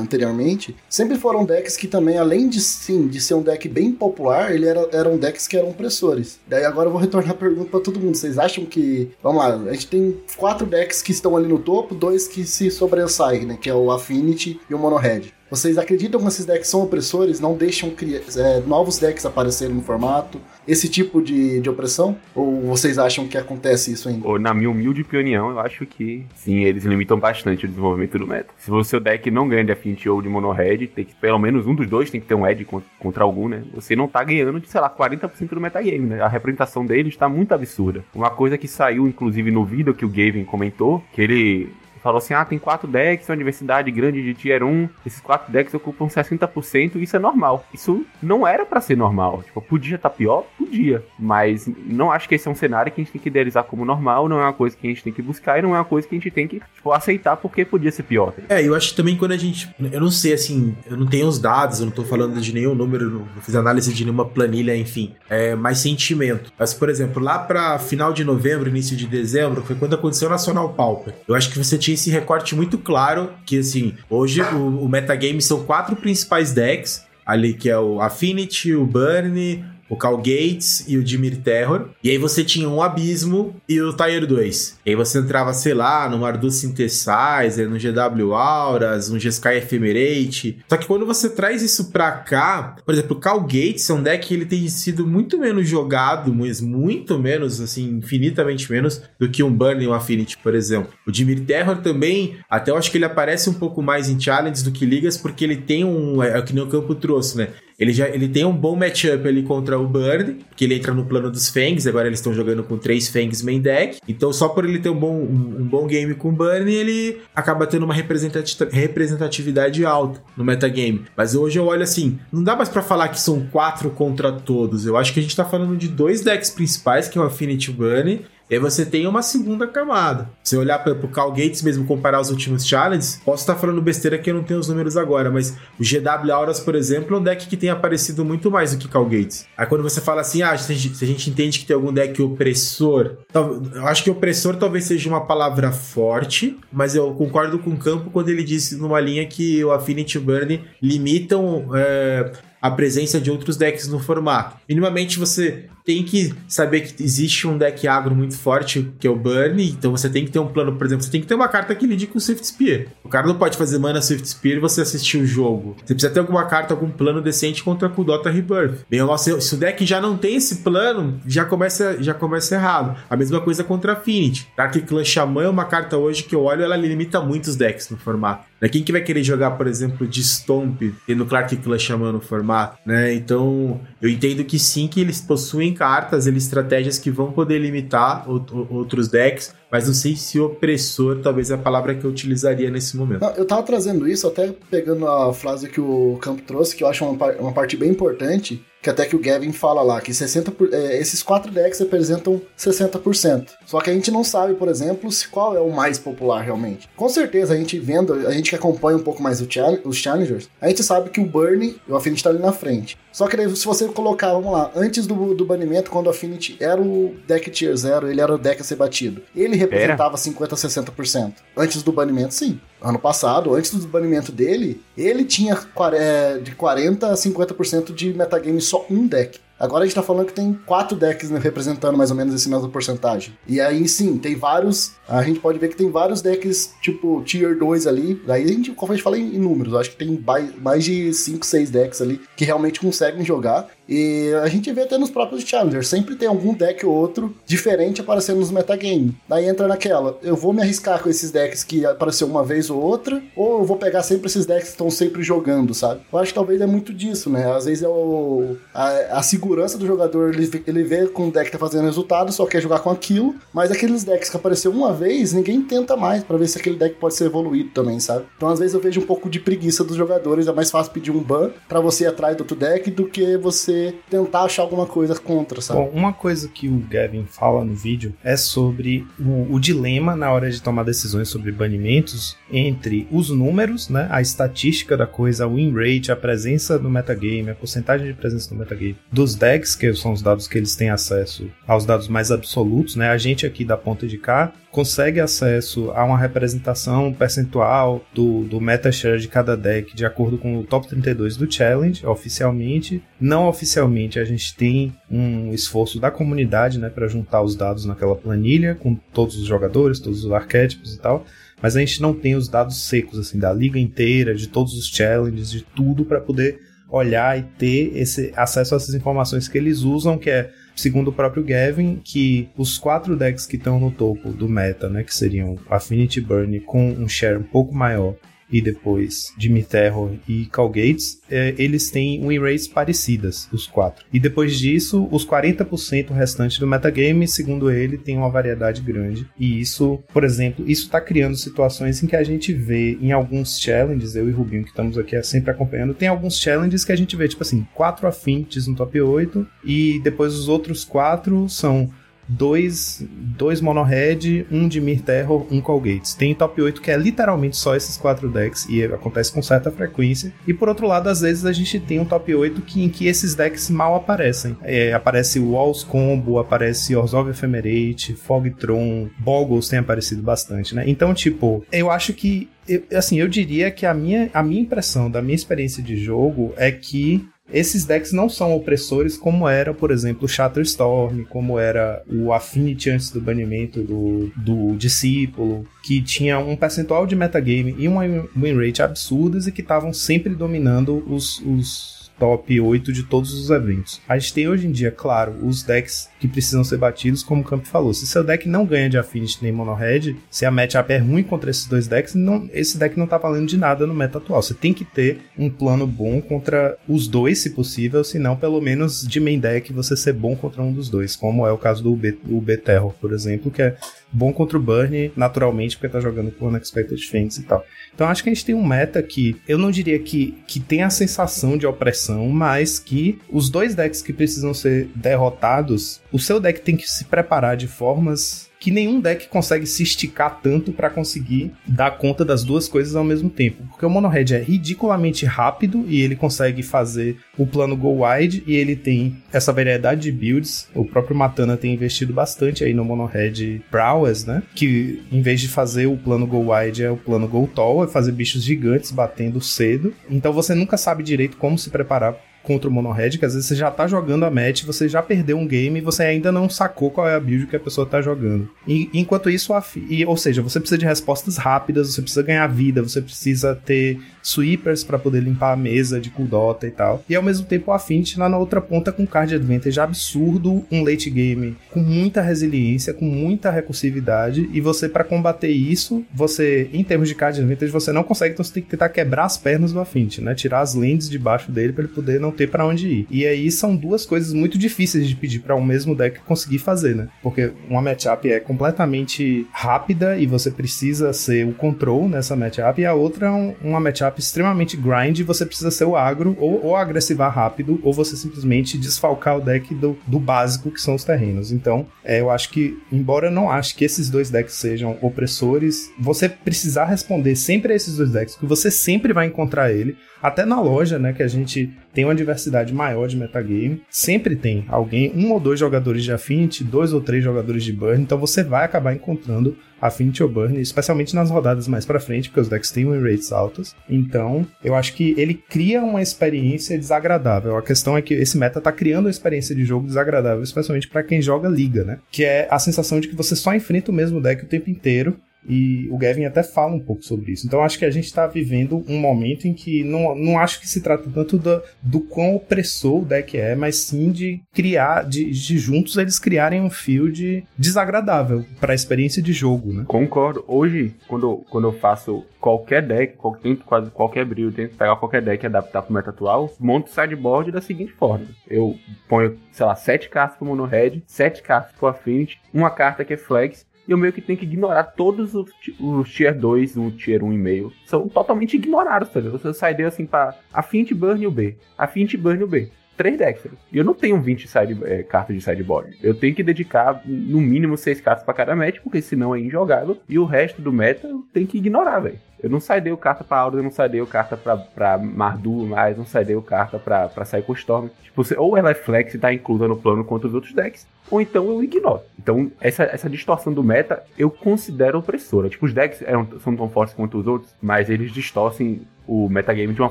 anteriormente, sempre foram decks que também, além de sim, de ser um deck bem popular, ele era, eram decks que eram opressores. Daí agora eu vou retornar a pergunta pra todo mundo. Vocês acham que. Vamos lá, a gente tem quatro decks que estão ali no topo, dois que se sobressaem, né? Que é o Affinity e o Mono Red. Vocês acreditam que esses decks são opressores, não deixam é, novos decks aparecerem no formato? Esse tipo de, de opressão? Ou vocês acham que acontece isso ainda?
Na minha humilde opinião, eu acho que sim, eles limitam bastante o desenvolvimento do meta. Se o seu deck não ganha de Affinity ou de Mono Red, tem que, pelo menos um dos dois tem que ter um Edge con- contra algum, né? Você não tá ganhando de, sei lá, 40% do metagame, né? A representação deles tá muito absurda. Uma coisa que saiu, inclusive, no vídeo que o Gavin comentou, que ele falou assim: ah, tem quatro decks, uma diversidade grande de tier 1, esses quatro decks ocupam 60%, isso é normal. Isso não era pra ser normal. Tipo, podia estar pior? Podia. Mas não acho que esse é um cenário que a gente tem que idealizar como normal, não é uma coisa que a gente tem que buscar e não é uma coisa que a gente tem que, tipo, aceitar porque podia ser pior. tá?
É, eu acho que também quando a gente. Eu não sei, assim, eu não tenho os dados, eu não tô falando de nenhum número, não fiz análise de nenhuma planilha, enfim. É mais sentimento. Mas, por exemplo, lá pra final de novembro, início de dezembro, foi quando aconteceu o Nacional Pauper. Eu acho que você tinha esse recorte muito claro que, assim, hoje o, o metagame são quatro principais decks. Ali que é o Affinity, o Burn, o Cal Gates e o Dimir Terror. E aí você tinha um Abismo e o Tier 2. E aí você entrava, sei lá, no Mardu Synthesizer, no GW Auras, no G-Sky Ephemerate. Só que quando você traz isso pra cá, por exemplo, o Cal Gates é um deck que ele tem sido muito menos jogado, mas muito menos, assim, infinitamente menos do que um Burn e um Affinity, por exemplo. O Dimir Terror também, até eu acho que ele aparece um pouco mais em Challenge do que Ligas, porque ele tem um. É, é o que o campo trouxe, né? Ele já ele tem um bom matchup ali contra o Bird, que ele entra no plano dos Fangs, agora eles estão jogando com três Fangs main deck. Então, só por ele ter um bom, um, um bom game com o Burn, ele acaba tendo uma representati- representatividade alta no metagame. Mas hoje eu olho assim, não dá mais pra falar que são quatro contra todos. Eu acho que a gente tá falando de dois decks principais, que é o Affinity Burn e aí você tem uma segunda camada. Se olhar para o Cal Gates mesmo, comparar os últimos challenges, posso estar falando besteira que eu não tenho os números agora, mas o GW Auras, por exemplo, é um deck que tem aparecido muito mais do que Cal Gates. Aí quando você fala assim, ah, se a gente, se a gente entende que tem algum deck opressor, tal- eu acho que opressor talvez seja uma palavra forte, mas eu concordo com o Campo quando ele disse numa linha que o Affinity Burn limitam é, a presença de outros decks no formato. Minimamente você tem que saber que existe um deck agro muito forte, que é o Burn, então você tem que ter um plano, por exemplo, você tem que ter uma carta que lide com o Swift Spear. O cara não pode fazer mana Swift Spear e você assistir o jogo. Você precisa ter alguma carta, algum plano decente contra com o Dota Rebirth. Bem, o nosso- se o deck já não tem esse plano, já começa, já começa errado. A mesma coisa contra Affinity. Dark Clan Shaman é uma carta hoje que eu olho, ela limita muitos decks no formato. Né? Quem que vai querer jogar, por exemplo, de Stomp, tendo Clark Clan Shaman no formato, né? Então, eu entendo que sim, que eles possuem cartas, eles estratégias que vão poder limitar o- o- outros decks, mas não sei se opressor talvez é a palavra que eu utilizaria nesse momento.
Eu tava trazendo isso, até pegando a frase que o Campo trouxe, que eu acho uma, uma parte bem importante, que até que o Gavin fala lá, que 60 por- é, esses quatro decks representam 60%. Só que a gente não sabe, por exemplo, se qual é o mais popular realmente. Com certeza, a gente vendo, a gente que acompanha um pouco mais o chal- os Challengers, a gente sabe que o Burn e o Affinity tá ali na frente. Só que daí, se você colocar, vamos lá, antes do, do banimento, quando o Affinity era o deck tier 0, ele era o deck a ser batido. Ele representava 50 a 60%. Antes do banimento, sim. Ano passado, antes do banimento dele, ele tinha é, de 40 a 50% de metagame só um deck. Agora a gente tá falando que tem quatro decks né, representando mais ou menos esse mesmo porcentagem. E aí sim, tem vários. A gente pode ver que tem vários decks, tipo, tier 2 ali. Daí a gente, como a gente fala em, números, acho que tem mais de 5, 6 decks ali que realmente conseguem jogar. E a gente vê até nos próprios challengers, sempre tem algum deck ou outro diferente aparecendo nos metagame. Daí entra naquela, eu vou me arriscar com esses decks que apareceu uma vez ou outra, ou eu vou pegar sempre esses decks que estão sempre jogando, sabe? Eu acho que talvez é muito disso, né? Às vezes é o, a, a segurança do jogador, ele, ele vê com o deck tá fazendo resultado, só quer jogar com aquilo, mas aqueles decks que apareceu uma vez, ninguém tenta mais pra ver se aquele deck pode ser evoluído também, sabe? Então às vezes eu vejo um pouco de preguiça dos jogadores, é mais fácil pedir um ban pra você ir atrás do outro deck do que você tentar achar alguma coisa contra, sabe?
Bom, uma coisa que o Gavin fala no vídeo é sobre o, o dilema na hora de tomar decisões sobre banimentos entre os números, né, a estatística da coisa, a win rate, a presença no metagame, a porcentagem de presença no metagame dos decks, que são os dados que eles têm acesso aos dados mais absolutos, né? A gente aqui da ponta de cá consegue acesso a uma representação percentual do, do meta share de cada deck de acordo com o top 32 do challenge, oficialmente. Não oficialmente, a gente tem um esforço da comunidade, né, para juntar os dados naquela planilha com todos os jogadores, todos os arquétipos e tal. Mas a gente não tem os dados secos assim da liga inteira, de todos os challenges, de tudo para poder olhar e ter esse acesso a essas informações que eles usam, que é segundo o próprio Gavin, que os quatro decks que estão no topo do meta, né, que seriam Affinity Burn com um share um pouco maior e depois Dimir Terror e Cal Gates, é, eles têm win rates parecidas, os quatro. E depois disso, os 40% restante do metagame, segundo ele, tem uma variedade grande. E isso, por exemplo, isso está criando situações em que a gente vê em alguns challenges, eu e Rubinho que estamos aqui sempre acompanhando, tem alguns challenges que a gente vê, tipo assim, quatro Affinities no top 8 e depois os outros quatro são dois, dois Monohead, um Dimir Terror, um Colgates. Tem top 8 que é literalmente só esses quatro decks e acontece com certa frequência. E por outro lado, às vezes a gente tem um top 8 que, em que esses decks mal aparecem. É, aparece Walls Combo, aparece Orzhov Ephemerate, Fogtron, Boggles tem aparecido bastante, né? Então, tipo, eu acho que eu, assim, eu diria que a minha, a minha impressão da minha experiência de jogo é que esses decks não são opressores como era, por exemplo, o Shatterstorm, como era o Affinity antes do banimento do, do Discípulo, que tinha um percentual de metagame e uma win rate absurdas e que estavam sempre dominando os, os top 8 de todos os eventos. A gente tem hoje em dia, claro, os decks que precisam ser batidos, como o Camp falou. Se seu deck não ganha de Affinity nem Mono Red, se a matchup é ruim contra esses dois decks, não, esse deck não tá valendo de nada no meta atual. Você tem que ter um plano bom contra os dois, se possível, se não, pelo menos de main deck você ser bom contra um dos dois, como é o caso do B, B-Terror, por exemplo, que é bom contra o Burn, naturalmente, porque tá jogando com Unexpected Fence e tal. Então acho que a gente tem um meta que eu não diria que, que tem a sensação de opressão, mas que os dois decks que precisam ser derrotados, o seu deck tem que se preparar de formas que nenhum deck consegue se esticar tanto para conseguir dar conta das duas coisas ao mesmo tempo. Porque o Mono Red é ridiculamente rápido e ele consegue fazer o plano Go Wide e ele tem essa variedade de builds. O próprio Matana tem investido bastante aí no Mono Red Prowess, né? Que em vez de fazer o plano Go Wide é o plano Go Tall, é fazer bichos gigantes batendo cedo. Então você nunca sabe direito como se preparar contra o Monohead, que às vezes você já tá jogando a match, você já perdeu um game e você ainda não sacou qual é a build que a pessoa tá jogando. E, enquanto isso, a, e, ou seja, você precisa de respostas rápidas, você precisa ganhar vida, você precisa ter sweepers para poder limpar a mesa de Kuldota e tal. E ao mesmo tempo o Affinity lá na outra ponta com card advantage absurdo, um late game com muita resiliência, com muita recursividade, e você para combater isso, você em termos de card advantage você não consegue, então você tem que tentar quebrar as pernas do Affinity, né? Tirar as lands debaixo dele para ele poder não ter para onde ir. E aí são duas coisas muito difíceis de pedir para um mesmo deck conseguir fazer, né? Porque uma matchup é completamente rápida e você precisa ser o control nessa matchup, e a outra é um, uma matchup extremamente grind você precisa ser o agro ou, ou agressivar rápido, ou você simplesmente desfalcar o deck do, do básico que são os terrenos. Então, é, eu acho que, embora eu não ache que esses dois decks sejam opressores, você precisar responder sempre a esses dois decks, que você sempre vai encontrar ele, até na loja, né, que a gente tem uma diversidade maior de metagame. Sempre tem alguém, um ou dois jogadores de Affinity, dois ou três jogadores de Burn, então você vai acabar encontrando Affinity ou Burn, especialmente nas rodadas mais pra frente, porque os decks têm win rates altos. Então, eu acho que ele cria uma experiência desagradável. A questão é que esse meta tá criando uma experiência de jogo desagradável, especialmente para quem joga liga, né? Que é a sensação de que você só enfrenta o mesmo deck o tempo inteiro e o Gavin até fala um pouco sobre isso. Então acho que a gente está vivendo um momento em que não, não acho que se trata tanto do, do quão opressor o deck é, mas sim de criar, de, de juntos eles criarem um field desagradável para a experiência de jogo, né?
Concordo. Hoje, quando, quando eu faço qualquer deck, qual- tento quase qualquer brilho, tento pegar qualquer deck e adaptar pro meta atual, monto o sideboard da seguinte forma. Eu ponho, sei lá, 7 cartas pro Mono Red, 7 cartas pro Affinity, uma carta que é Flex, eu meio que tenho que ignorar todos os, os Tier 2, o Tier 1,5. São totalmente ignorados, tá ligado? Eu saio assim pra Affinity Burn o B, Affinity Burn o B. Três decks. E eu não tenho 20 side, é, cartas de sideboard. Eu tenho que dedicar no mínimo 6 cartas pra cada match, porque senão é injogável. E o resto do meta eu tenho que ignorar, velho. Eu não saidei carta pra Aura, eu não saidei carta pra, pra Mardu, mas não saidei carta pra, pra Psycho Storm. Tipo, ou ela é flex e tá inclusa no plano contra os outros decks, ou então eu ignoro. Então, essa, essa distorção do meta eu considero opressora. Tipo, os decks eram- são tão fortes quanto os outros, mas eles distorcem o metagame de uma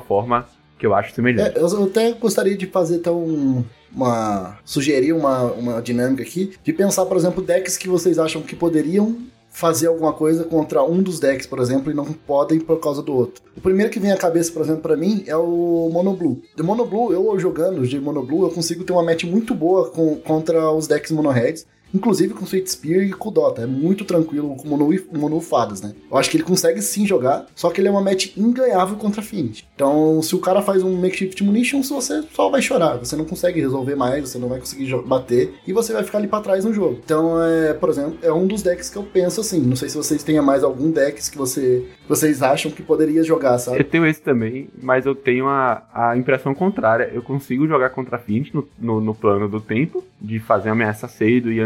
forma que eu acho semelhante.
É, eu até gostaria de fazer então uma. sugerir uma, uma dinâmica aqui, de pensar, por exemplo, decks que vocês acham que poderiam fazer alguma coisa contra um dos decks, por exemplo, e não podem por causa do outro. O primeiro que vem à cabeça, por exemplo, pra mim é o Mono Blue. De Mono Blue, eu jogando de Mono Blue, eu consigo ter uma match muito boa com, contra os decks Mono Reds. Inclusive com Sweet Spear e com Dota. É muito tranquilo com Mono, Mono Fadas, né? Eu acho que ele consegue sim jogar, só que ele é uma match inganhável contra Affinity. Então, se o cara faz um Makeshift Munitions, você só vai chorar. Você não consegue resolver mais, você não vai conseguir bater e você vai ficar ali pra trás no jogo. Então, é, por exemplo, é um dos decks que eu penso assim. Não sei se vocês têm mais algum decks que você, vocês acham que poderia jogar, sabe?
Eu tenho esse também, mas eu tenho a, a impressão contrária. Eu consigo jogar contra Fint no, no, no plano do tempo, de fazer ameaça cedo e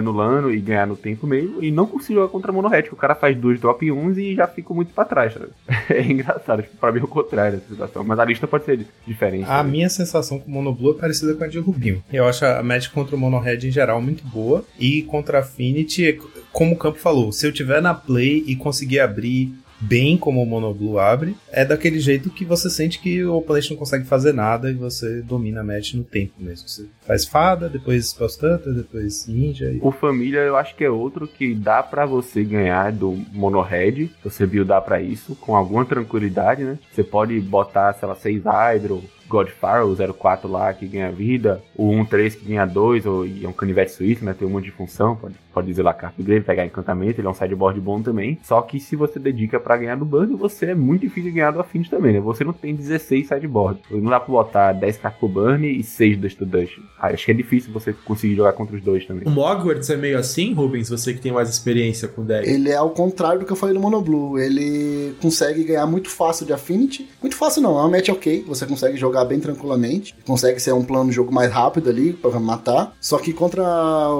e ganhar no tempo mesmo, e não consigo jogar contra a Mono Red, que o cara faz dois drop 1 e já fico muito pra trás. sabe? É engraçado, tipo, pra mim é o contrário essa situação. Mas a lista pode ser diferente.
A
né?
minha sensação com o Mono Blue é parecida com a de Rubinho. Eu acho a match contra o Mono Red em geral muito boa. E contra a Affinity, como o Campo falou, se eu tiver na play e conseguir abrir bem como o Mono Blue abre, é daquele jeito que você sente que o oponente não consegue fazer nada e você domina a match no tempo mesmo. Você faz fada, depois Spell depois ninja e
O Família eu acho que é outro que dá pra você ganhar do Mono Red. Você buildar pra isso com alguma tranquilidade, né? Você pode botar, sei lá, 6 Hydro, Godfire, o 04 lá que ganha vida, o 13 que ganha 2, ou e é um canivete suíço, né? Tem um monte de função, pode, pode dizer lá carta dele, pegar encantamento, ele é um sideboard bom também. Só que se você dedica pra ganhar do burn, você é muito difícil de ganhar do Affinity também, né? Você não tem 16 sideboard. Não dá pra botar 10 cartas pro burn e 6 Dust to Dust. Ah, Acho que é difícil você conseguir jogar contra os dois também.
O Mogwarts é meio assim, Rubens? Você que tem mais experiência com deck.
Ele é ao contrário do que eu falei no Mono Blue. Ele consegue ganhar muito fácil de Affinity. Muito fácil não, é uma match ok. Você consegue jogar bem tranquilamente. Consegue ser um plano de jogo mais rápido ali pra matar. Só que contra,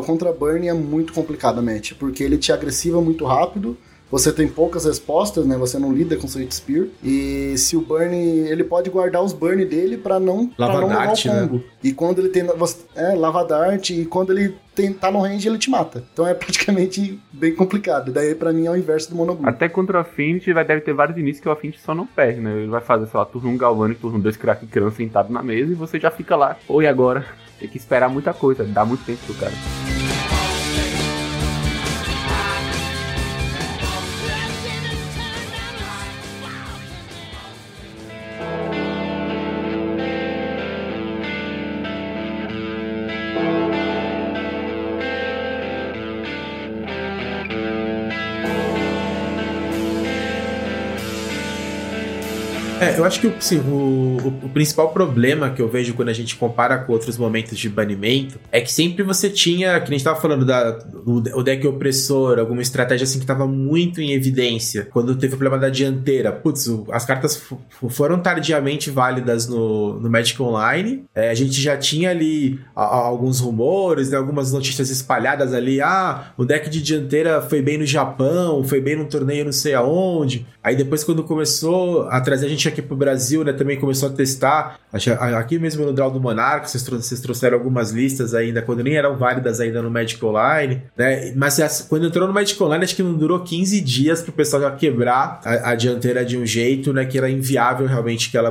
contra Burn é muito complicado a match. Porque ele te agressiva muito rápido. Você tem poucas respostas, né? Você não lida com Sweet Spear. E se o Burn. Ele pode guardar os burn dele pra não, pra
Lava
não levar o
Dart, né?
combo. E quando ele tem. você- É, lava Dart. E quando ele tem, tá no range, ele te mata. Então é praticamente bem complicado. Daí pra mim é o inverso do Mono Blue.
Até contra o Affinity vai, deve ter vários inícios que o Affinity só não perde, né? Ele vai fazer, sei lá, turno 1 Galvanic, turno 2 Crack Crã sentado na mesa e você já fica lá. Oi, agora? Tem que esperar muita coisa, dá muito tempo pro cara.
Eu acho que o, o, o principal problema que eu vejo quando a gente compara com outros momentos de banimento é que sempre você tinha, que a gente tava falando da, do o deck opressor, alguma estratégia assim que tava muito em evidência. Quando teve o problema da dianteira, putz, as cartas foram tardiamente válidas no, no Magic Online. É, a gente já tinha ali a- a- alguns rumores, né, algumas notícias espalhadas ali. Ah, o deck de dianteira foi bem no Japão, foi bem num torneio não sei aonde. Aí depois, quando começou a trazer a gente aqui pro Brasil, né, também começou a testar. Aqui mesmo no Draw do Monarca, vocês, trou- vocês trouxeram algumas listas ainda, quando nem eram válidas ainda no Magic Online, né? Mas quando entrou no Magic Online, acho que não durou 15 dias pro pessoal já quebrar a, a dianteira de um jeito, né, que era inviável realmente que ela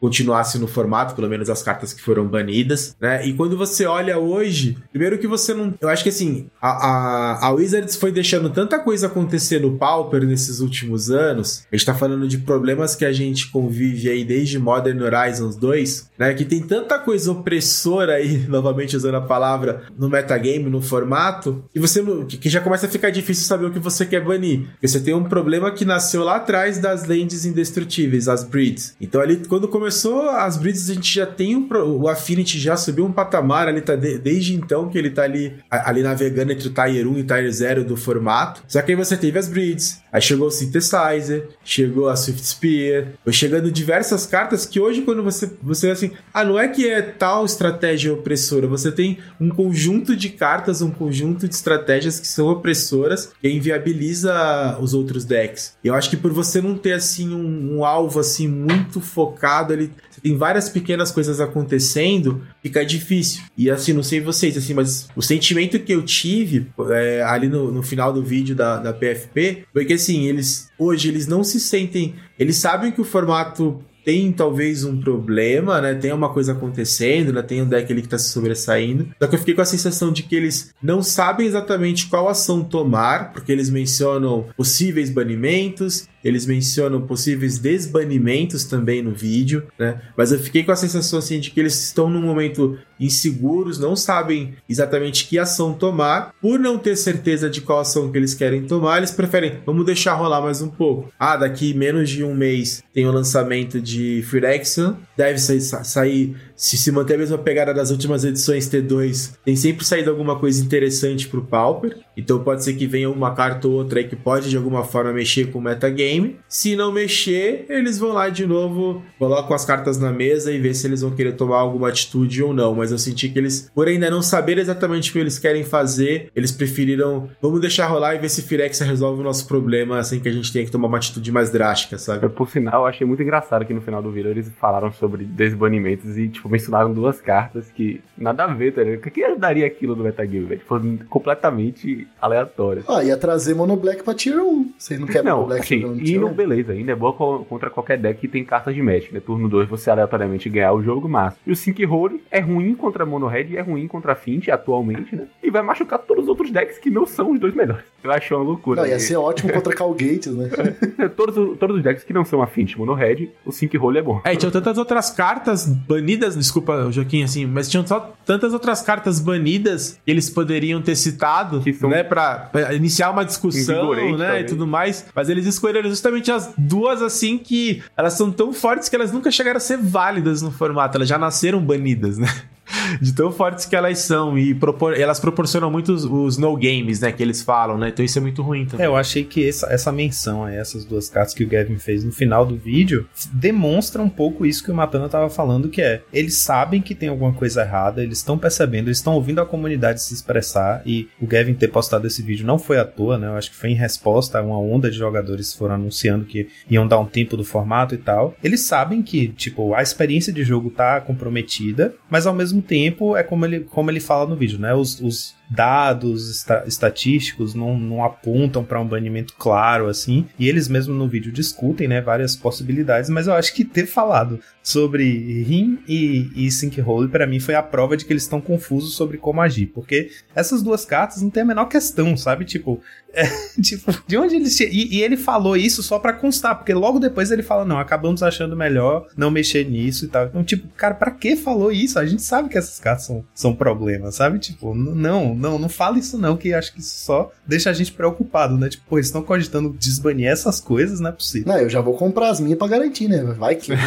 continuasse no formato, pelo menos as cartas que foram banidas, né? E quando você olha hoje, primeiro que você não. Eu acho que assim, a, a, a Wizards foi deixando tanta coisa acontecer no Pauper nesses últimos anos. A gente tá falando de problemas que a gente convive aí desde Modern Horizons 2, né? Que tem tanta coisa opressora aí, novamente usando a palavra, no metagame, no formato, e você que já começa a ficar difícil saber o que você quer banir. Porque você tem um problema que nasceu lá atrás das lentes indestrutíveis, as breeds. Então ali, quando começou as breeds, a gente já tem um o Affinity já subiu um patamar, ali tá de- desde então que ele tá ali, ali navegando entre o Tier 1 e o Tier 0 do formato. Só que aí você teve as breeds, aí chegou o Synthesizer, chegou a Swift Spear, foi chegando diversas cartas que hoje quando você, você assim, ah, não é que é tal estratégia opressora, você tem um conjunto de cartas, um conjunto de estratégias que são opressoras e inviabiliza os outros decks. Eu acho que por você não ter assim um, um alvo assim muito focado ali, você tem várias pequenas coisas acontecendo, fica difícil. E assim, não sei vocês, assim, mas o sentimento que eu tive é, ali no, no final do vídeo da, da PFP foi que assim, eles hoje eles não se sentem. Eles sabem que o formato tem talvez um problema, né? Tem uma coisa acontecendo, né? Tem um deck ali que tá se sobressaindo. Só que eu fiquei com a sensação de que eles não sabem exatamente qual ação tomar, porque eles mencionam possíveis banimentos, eles mencionam possíveis desbanimentos também no vídeo, né? Mas eu fiquei com a sensação assim de que eles estão num momento inseguros, não sabem exatamente que ação tomar. Por não ter certeza de qual ação que eles querem tomar, eles preferem, vamos deixar rolar mais um pouco. Ah, daqui menos de um mês tem o lançamento de Phyrexian, deve sair, sa- sair se se manter a mesma pegada das últimas edições T2, tem sempre saído alguma coisa interessante pro Pauper. Então pode ser que venha uma carta ou outra aí que pode de alguma forma mexer com o metagame. Se não mexer, eles vão lá de novo, colocam as cartas na mesa e vê se eles vão querer tomar alguma atitude ou não. Mas eu senti que eles, por ainda não saber exatamente o que eles querem fazer, eles preferiram, vamos deixar rolar e ver se Firex resolve o nosso problema sem que a gente tenha que tomar uma atitude mais drástica, sabe?
Por sinal, eu achei muito engraçado que no final do vídeo eles falaram sobre desbanimentos e, tipo, mencionaram duas cartas que nada a ver, tá ligado? O que ajudaria aquilo no metagame, velho? Foram completamente aleatórias.
Ah, ia trazer Mono Black pra Tier 1. Vocês não querem Mono Black
assim,
Tier
não,
1?
beleza, ainda é boa co- contra qualquer deck que tem cartas de match, né? Turno 2 você aleatoriamente ganhar o jogo, mas. E o Sync Roll é ruim contra Mono Red e é ruim contra Fint atualmente, né? E vai machucar todos os outros decks que não são os dois melhores. Eu acho uma loucura.
Não, ia
né?
ser ótimo contra Calgates, né?
todos, os- todos os decks que não são a Fint Mono Red, o Sync Roll é bom.
É, e tinham tantas outras cartas banidas, desculpa, Joaquim, assim, mas tinham só tantas outras cartas banidas que eles poderiam ter citado, né, pra, pra iniciar uma discussão, né, e
talvez.
tudo mais, mas eles escolheram justamente as duas, assim, que elas são tão fortes que elas nunca chegaram a ser válidas no formato, elas já nasceram banidas, né? De tão fortes que elas são e propor- elas proporcionam muito os, os no games, né, que eles falam, né? Então isso é muito ruim também.
É, eu achei que essa, essa menção a essas duas cartas que o Gavin fez no final do vídeo demonstra um pouco isso que o Matana tava falando, que é, eles sabem que tem alguma coisa errada, eles estão percebendo, eles estão ouvindo a comunidade se expressar, e o Gavin ter postado esse vídeo não foi à toa, né? Eu acho que foi em resposta a uma onda de jogadores que foram anunciando que iam dar um tempo do formato e tal. Eles sabem que, tipo, a experiência de jogo tá comprometida, mas ao mesmo tempo é como ele, como ele fala no vídeo, né? Os, os dados esta- estatísticos não, não apontam para um banimento claro assim e eles mesmo no vídeo discutem né várias possibilidades mas eu acho que ter falado sobre rim e, e sync roll para mim foi a prova de que eles estão confusos sobre como agir porque essas duas cartas não tem a menor questão sabe tipo é, tipo de onde eles e, e ele falou isso só para constar porque logo depois ele fala não acabamos achando melhor não mexer nisso e tal. Então tipo cara para que falou isso? A gente sabe que essas cartas são, são problemas sabe tipo não não não fala isso não que acho que isso só deixa a gente preocupado né tipo pô, eles estão cogitando desbanir essas coisas não é possível
Não, eu já vou comprar as minhas pra garantir, né? Vai que.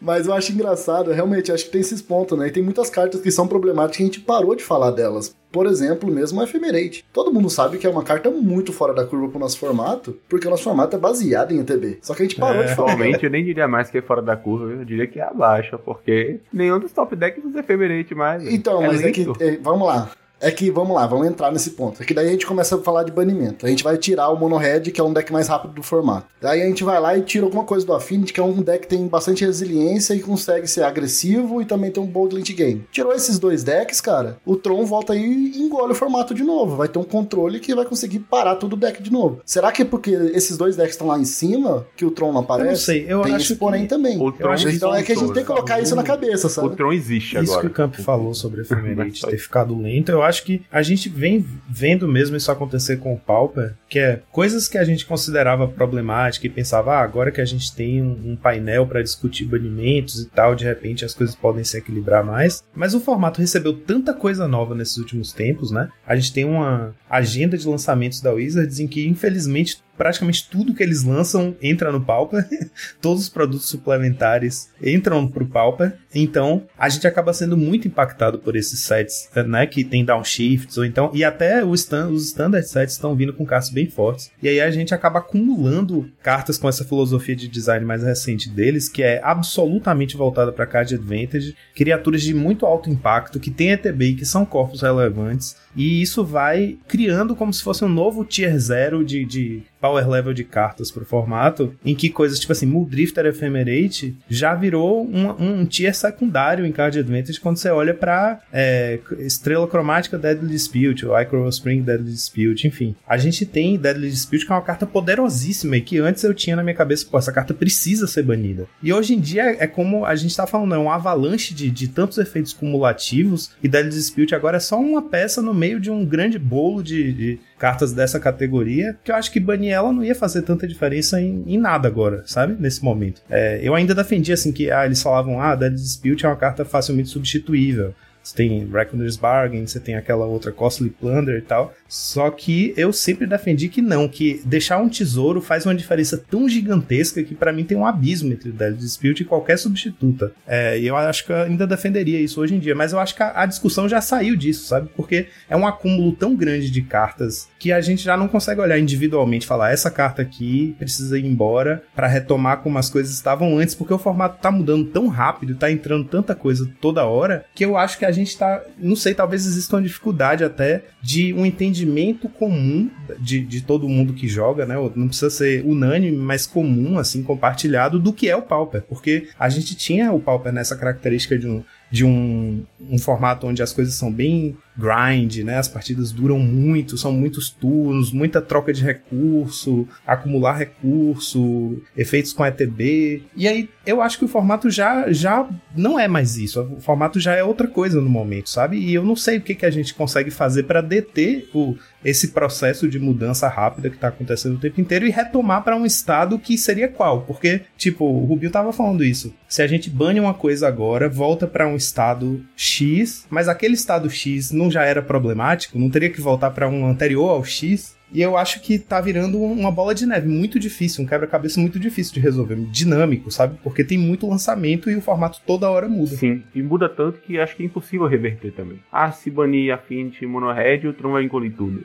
Mas eu acho engraçado, realmente, acho que tem esses pontos, né? E tem muitas cartas que são problemáticas que a gente parou de falar delas. Por exemplo, mesmo o Ephemerate. Todo mundo sabe que é uma carta muito fora da curva pro nosso formato, porque o nosso formato é baseado em ETB. Só que a gente parou
É,
de falar.
Atualmente eu nem diria mais que é fora da curva, eu diria que é abaixo, porque nenhum dos top decks usa Ephemerate mais.
Então, mas é que. é, vamos lá. É que, vamos lá, vamos entrar nesse ponto. É que daí a gente começa a falar de banimento. A gente vai tirar o Mono Red, que é um deck mais rápido do formato. Daí a gente vai lá e tira alguma coisa do Affinity, que é um deck que tem bastante resiliência e consegue ser agressivo e também tem um bold late game. Tirou esses dois decks, cara, o Tron volta aí e engole o formato de novo. Vai ter um controle que vai conseguir parar todo o deck de novo. Será que é porque esses dois decks estão lá em cima que o Tron não aparece?
eu não sei eu
tem
acho
esse porém
que
também.
O Tron
Então é que a gente tem que colocar isso na cabeça,
O
sabe?
Tron existe
Isso
agora.
que o Camp falou sobre Ephemerate ter ficado lento, eu acho que a gente vem vendo mesmo isso acontecer com o Pauper, que é coisas que a gente considerava problemática e pensava, ah, agora que a gente tem um, um painel para discutir banimentos e tal, de repente as coisas podem se equilibrar mais. Mas o formato recebeu tanta coisa nova nesses últimos tempos, né? A gente tem uma agenda de lançamentos da Wizards em que, infelizmente, praticamente tudo que eles lançam entra no Pauper. Todos os produtos suplementares entram pro Pauper. Então, a gente acaba sendo muito impactado por esses sets, né? Que tem downshifts, ou então. E até stand, os standard sets estão vindo com cartas bem fortes. E aí a gente acaba acumulando cartas com essa filosofia de design mais recente deles, que é absolutamente voltada para card advantage, criaturas de muito alto impacto, que tem ETB e que são corpos relevantes. E isso vai criando como se fosse um novo tier zero de, de power level de cartas pro formato, em que coisas tipo assim, Muldrifter Ephemerate já virou um, um tier secundário em Card Advantage quando você olha pra é, Estrela Cromática Deadly Dispute, ou Icro Spring Deadly Dispute, enfim. A gente tem Deadly Dispute que é uma carta poderosíssima e que antes eu tinha na minha cabeça, pô, essa carta precisa ser banida. E hoje em dia é como a gente tá falando, é um avalanche de, de tantos efeitos cumulativos e Deadly Dispute agora é só uma peça no meio de um grande bolo de, de cartas dessa categoria, que eu acho que banir ela não ia fazer tanta diferença em, em nada agora, sabe? Nesse momento. É, eu ainda defendi, assim, que ah, eles falavam, ah, Dead Dispute é uma carta facilmente substituível. Você tem Reckoner's Bargain, você tem aquela outra Costly Plunder e tal. Só que eu sempre defendi que não, que deixar um tesouro faz uma diferença tão gigantesca que pra mim tem um abismo entre o Dead Dispute e qualquer substituta. É, eu acho que eu ainda defenderia isso hoje em dia, mas eu acho que a, a discussão já saiu disso, sabe? Porque é um acúmulo tão grande de cartas que a gente já não consegue olhar individualmente e falar essa carta aqui precisa ir embora pra retomar como as coisas estavam antes, porque o formato tá mudando tão rápido, tá entrando tanta coisa toda hora, que eu acho que a gente tá, não sei, talvez exista uma dificuldade até de um entendimento comum de, de todo mundo que joga, né? Não precisa ser unânime, mas comum, assim, compartilhado do que é o Pauper, porque a gente tinha o Pauper nessa característica de um de um, um formato onde as coisas são bem grind, né? As partidas duram muito, são muitos turnos, muita troca de recurso, acumular recurso, efeitos com ETB. E aí eu acho que o formato já, já não é mais isso. O formato já é outra coisa no momento, sabe? E eu não sei o que, que a gente consegue fazer para deter o, esse processo de mudança rápida que tá acontecendo o tempo inteiro e retomar para um estado que seria qual? Porque, tipo, o Rubio tava falando isso. Se a gente bane uma coisa agora, volta para um estado X, mas aquele estado X não já era problemático, não teria que voltar para um anterior ao X. E eu acho que tá virando uma bola de neve muito difícil, um quebra-cabeça muito difícil de resolver, dinâmico, sabe? Porque tem muito lançamento e o formato toda hora muda.
Sim, e muda tanto que acho que é impossível reverter também. Ah, se banir Affinity e Monohead, o Tron vai engolir tudo.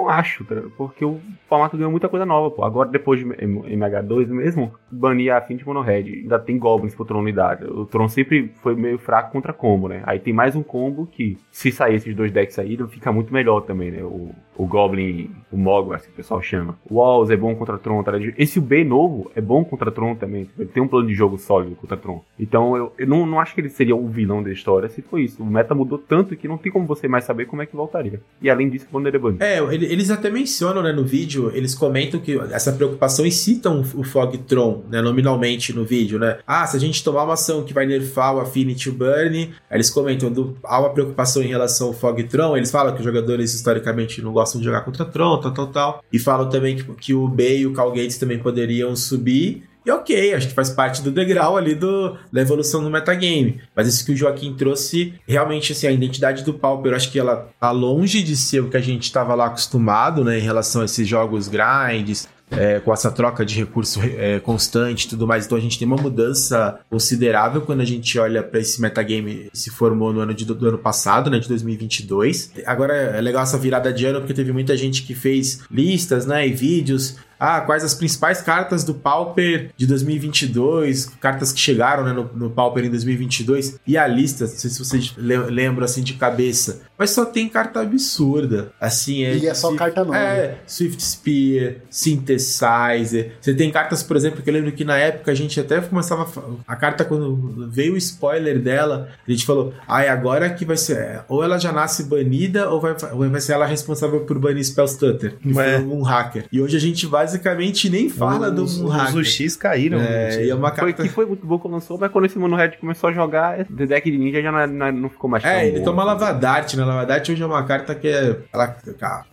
Não acho, tá porque o formato ganhou muita coisa nova, pô. Agora, depois de M- MH2 mesmo, banir a Affinity Monohead. Ainda tem Goblins pro Tron unidade. O Tron sempre foi meio fraco contra combo, né? Aí tem mais um combo que, se sair esses dois decks aí, fica muito melhor também, né? O, o Goblin, o Mogwai, assim que o pessoal chama. O Walls é bom contra Tron, tá? Esse B novo é bom contra Tron também. Ele tem um plano de jogo sólido contra Tron. Então eu, eu não, não acho que ele seria o vilão da história se foi isso. O meta mudou tanto que não tem como você mais saber como é que voltaria. E além disso, o Banner é.
É, ele- eles até mencionam, né, no vídeo, eles comentam que essa preocupação citam o Fogtron, né, nominalmente no vídeo, né? Ah, se a gente tomar uma ação que vai nerfar o Affinity Burn, eles comentam, do, há uma preocupação em relação ao Fogtron, eles falam que os jogadores historicamente não gostam de jogar contra Tron, tal, tal, tal, e falam também que, que o B e o Cal Gates também poderiam subir, e ok, acho que faz parte do degrau ali do, da evolução do metagame. Mas isso que o Joaquim trouxe, realmente, assim, a identidade do Pauper, acho que ela tá longe de ser o que a gente estava lá acostumado, né, em relação a esses jogos grinds, é, com essa troca de recurso é, constante e tudo mais. Então a gente tem uma mudança considerável quando a gente olha para esse metagame que se formou no ano de- do ano passado, né, de 2022. Agora é legal essa virada de ano porque teve muita gente que fez listas, né, e vídeos. Ah, quais as principais cartas do Pauper de 2022, cartas que chegaram né, no, no Pauper em 2022, e a lista, não sei se vocês le- lembram assim de cabeça, mas só tem carta absurda. Assim, é
E é só
Swift-
carta nova.
É, Swift Spear, Synthesizer. Você tem cartas, por exemplo, que eu lembro que na época a gente até começava a, a carta quando veio o spoiler dela, a gente falou: "Ai, agora que vai ser, é, ou ela já nasce banida ou vai, ou vai ser ela responsável por banir Spell Stutter, que
É.
foi um hacker". E hoje a gente basicamente nem fala do
os,
um
os
hacker.
UX caíram.
É, e é uma
Foi,
carta
que foi muito bom quando lançou, mas quando esse Mono Red começou a jogar, o deck de ninja já não, não- não ficou mais tão
É, ele
bom.
toma Lava Dart, né? Lava Dart hoje é uma carta que é, ela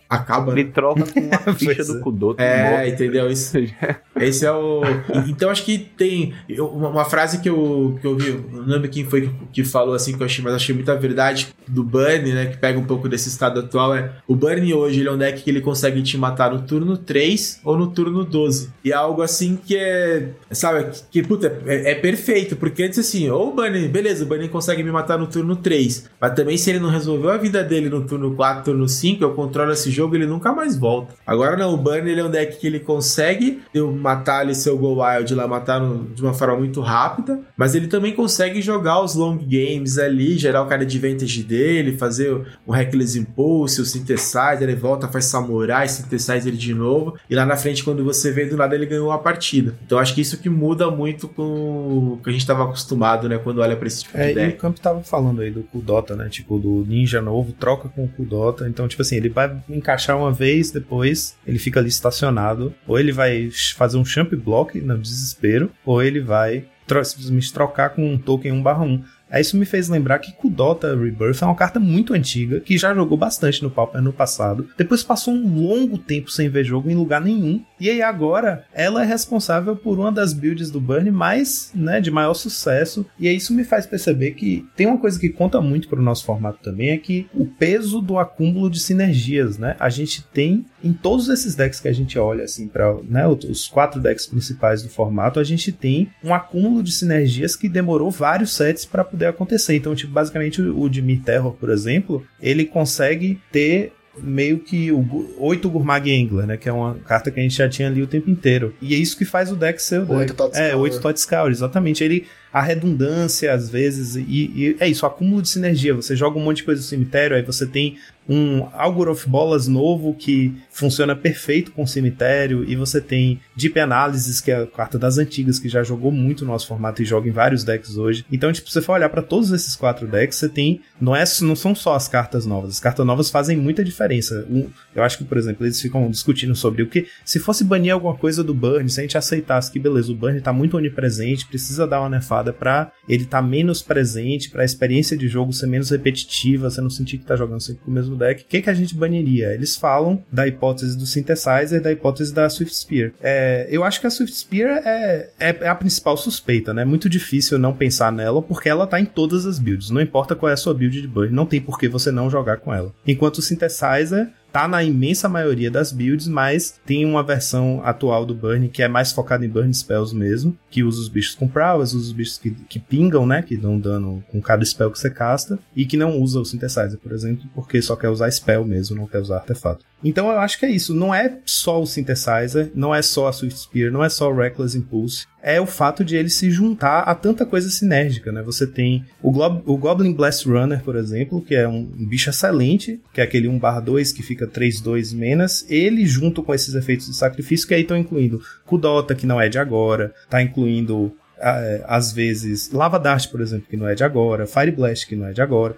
acaba, né?
Ele troca com a ficha
Pois é.
do Kudoto.
É, entendeu? Isso, Esse é o. Então acho que tem. Uma, uma frase que eu, que eu vi, não lembro quem foi que, que falou assim, que eu achei, mas achei muita verdade do Burn, né? Que pega um pouco desse estado atual. É o Burn hoje ele é um deck que ele consegue te matar no turno 3 ou no turno 12. E algo assim que é. Sabe, que, puta, é, é perfeito. Porque antes assim, ou o Burn, beleza, o Burn consegue me matar no turno 3. Mas também se ele não resolveu a vida dele no turno 4, turno 5, eu controlo esse jogo, ele nunca mais volta. Agora não, o Burn ele é um deck que ele consegue eu matar ali seu Go Wild lá, matar no- de uma forma muito rápida, mas ele também consegue jogar os long games ali, gerar o cara de advantage dele, fazer o- Reckless Impulse, o Synthesizer, ele volta, faz Samurai, Synthesizer de novo, e lá na frente, quando você vê do nada, ele ganhou a partida. Então acho que isso que muda muito com o que a gente estava acostumado, né, quando olha pra esse tipo
É,
de
e o
deck.
Campo tava falando aí do Kudota, né? Tipo, do ninja novo, troca com o Kudota. Então, tipo assim, ele vai encaixar uma vez, depois ele fica ali estacionado. Ou ele vai fazer um champ block no desespero, ou ele vai simplesmente trocar com um token 1/1. Aí isso me fez lembrar que Kudota Rebirth é uma carta muito antiga, que já jogou bastante no Pauper no passado. Depois passou um longo tempo sem ver jogo em lugar nenhum. E aí agora ela é responsável por uma das builds do Burn mais, né, de maior sucesso. E aí isso me faz perceber que tem uma coisa que conta muito para o nosso formato também, é que o peso do acúmulo de sinergias, né? A gente tem em todos esses decks que a gente olha assim para, né, os quatro decks principais do formato, a gente tem um acúmulo de sinergias que demorou vários sets para poder acontecer. Então, tipo, basicamente o, Dimir Terror, por exemplo, ele consegue ter meio que o oito Gurmag Angler, né? Que é uma carta que a gente já tinha ali o tempo inteiro. E é isso que faz o deck ser o deck.
Oito
é, oito Tot Scour, exatamente. Ele a redundância às vezes e, e é isso, o acúmulo de sinergia. Você joga um monte de coisa do cemitério, aí você tem um Augur of Bolas novo que funciona perfeito com o cemitério, e você tem Deep Analysis, que é a carta das antigas, que já jogou muito no nosso formato e joga em vários decks hoje. Então, tipo, você for olhar para todos esses quatro decks, você tem. Não, é, não são só as cartas novas, as cartas novas fazem muita diferença. Um- eu acho que, por exemplo, eles ficam discutindo sobre o que. Se fosse banir alguma coisa do Burn, se a gente aceitasse que, beleza, o Burn tá muito onipresente, precisa dar uma nerfada pra ele tá menos presente, pra experiência de jogo ser menos repetitiva, você não sentir que tá jogando sempre com o mesmo deck, o que, que a gente baniria? Eles falam da hipótese do Synthesizer, da hipótese da Swift Spear. É, eu acho que a Swift Spear é, é, é a principal suspeita, né? É muito difícil não pensar nela, porque ela tá em todas as builds. Não importa qual é a sua build de Burn, não tem por que você não jogar com ela. Enquanto o Synthesizer tá na imensa maioria das builds, mas tem uma versão atual do Burn que é mais focada em Burn Spells mesmo, que usa os bichos com prowess, usa os bichos que, que pingam, né, que dão dano com cada spell que você casta, e que não usa o Synthesizer, por exemplo, porque só quer usar spell mesmo, não quer usar artefato. Então eu acho que é isso, não é só o Synthesizer, não é só a Swift Spear, não é só o Reckless Impulse, é o fato de ele se juntar a tanta coisa sinérgica, né? Você tem o, Glob- o Goblin Blast Runner, por exemplo, que é um bicho excelente, que é aquele 1/2 que fica 3/2 menos, ele junto com esses efeitos de sacrifício que aí estão incluindo Kudota, que não é de agora, tá incluindo ah, às vezes Lava Dart, por exemplo, que não é de agora, Fire Blast, que não é de agora.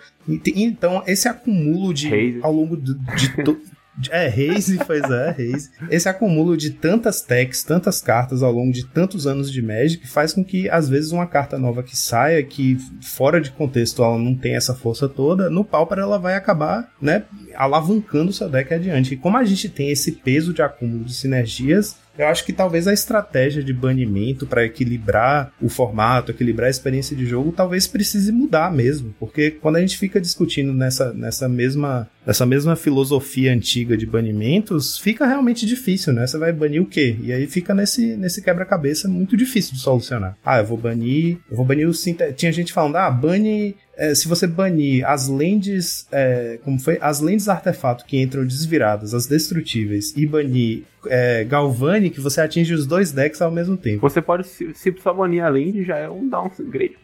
Então, esse acúmulo de ao longo de, de to- de- é, Haze, pois é, Haze. Esse acúmulo de tantas techs, tantas cartas ao longo de tantos anos de Magic faz com que, às vezes, uma carta nova que saia, que fora de contexto ela não tem essa força toda, no Pauper ela vai acabar, né, alavancando seu deck adiante. E como a gente tem esse peso de acúmulo de sinergias, eu acho que talvez a estratégia de banimento para equilibrar o formato, equilibrar a experiência de jogo, talvez precise mudar mesmo, porque quando a gente fica discutindo nessa, nessa mesma nessa mesma filosofia antiga de banimentos, fica realmente difícil, né? Você vai banir o quê? E aí fica nesse, nesse quebra-cabeça muito difícil de solucionar. Ah, eu vou banir, eu vou banir o tinha gente falando, ah, bane é, se você banir as lentes, é, como foi? As lentes artefato que entram desviradas, as destrutíveis, e banir é, Galvani, que você atinge os dois decks ao mesmo tempo.
Você pode, se, só banir a land, já é um downgrade.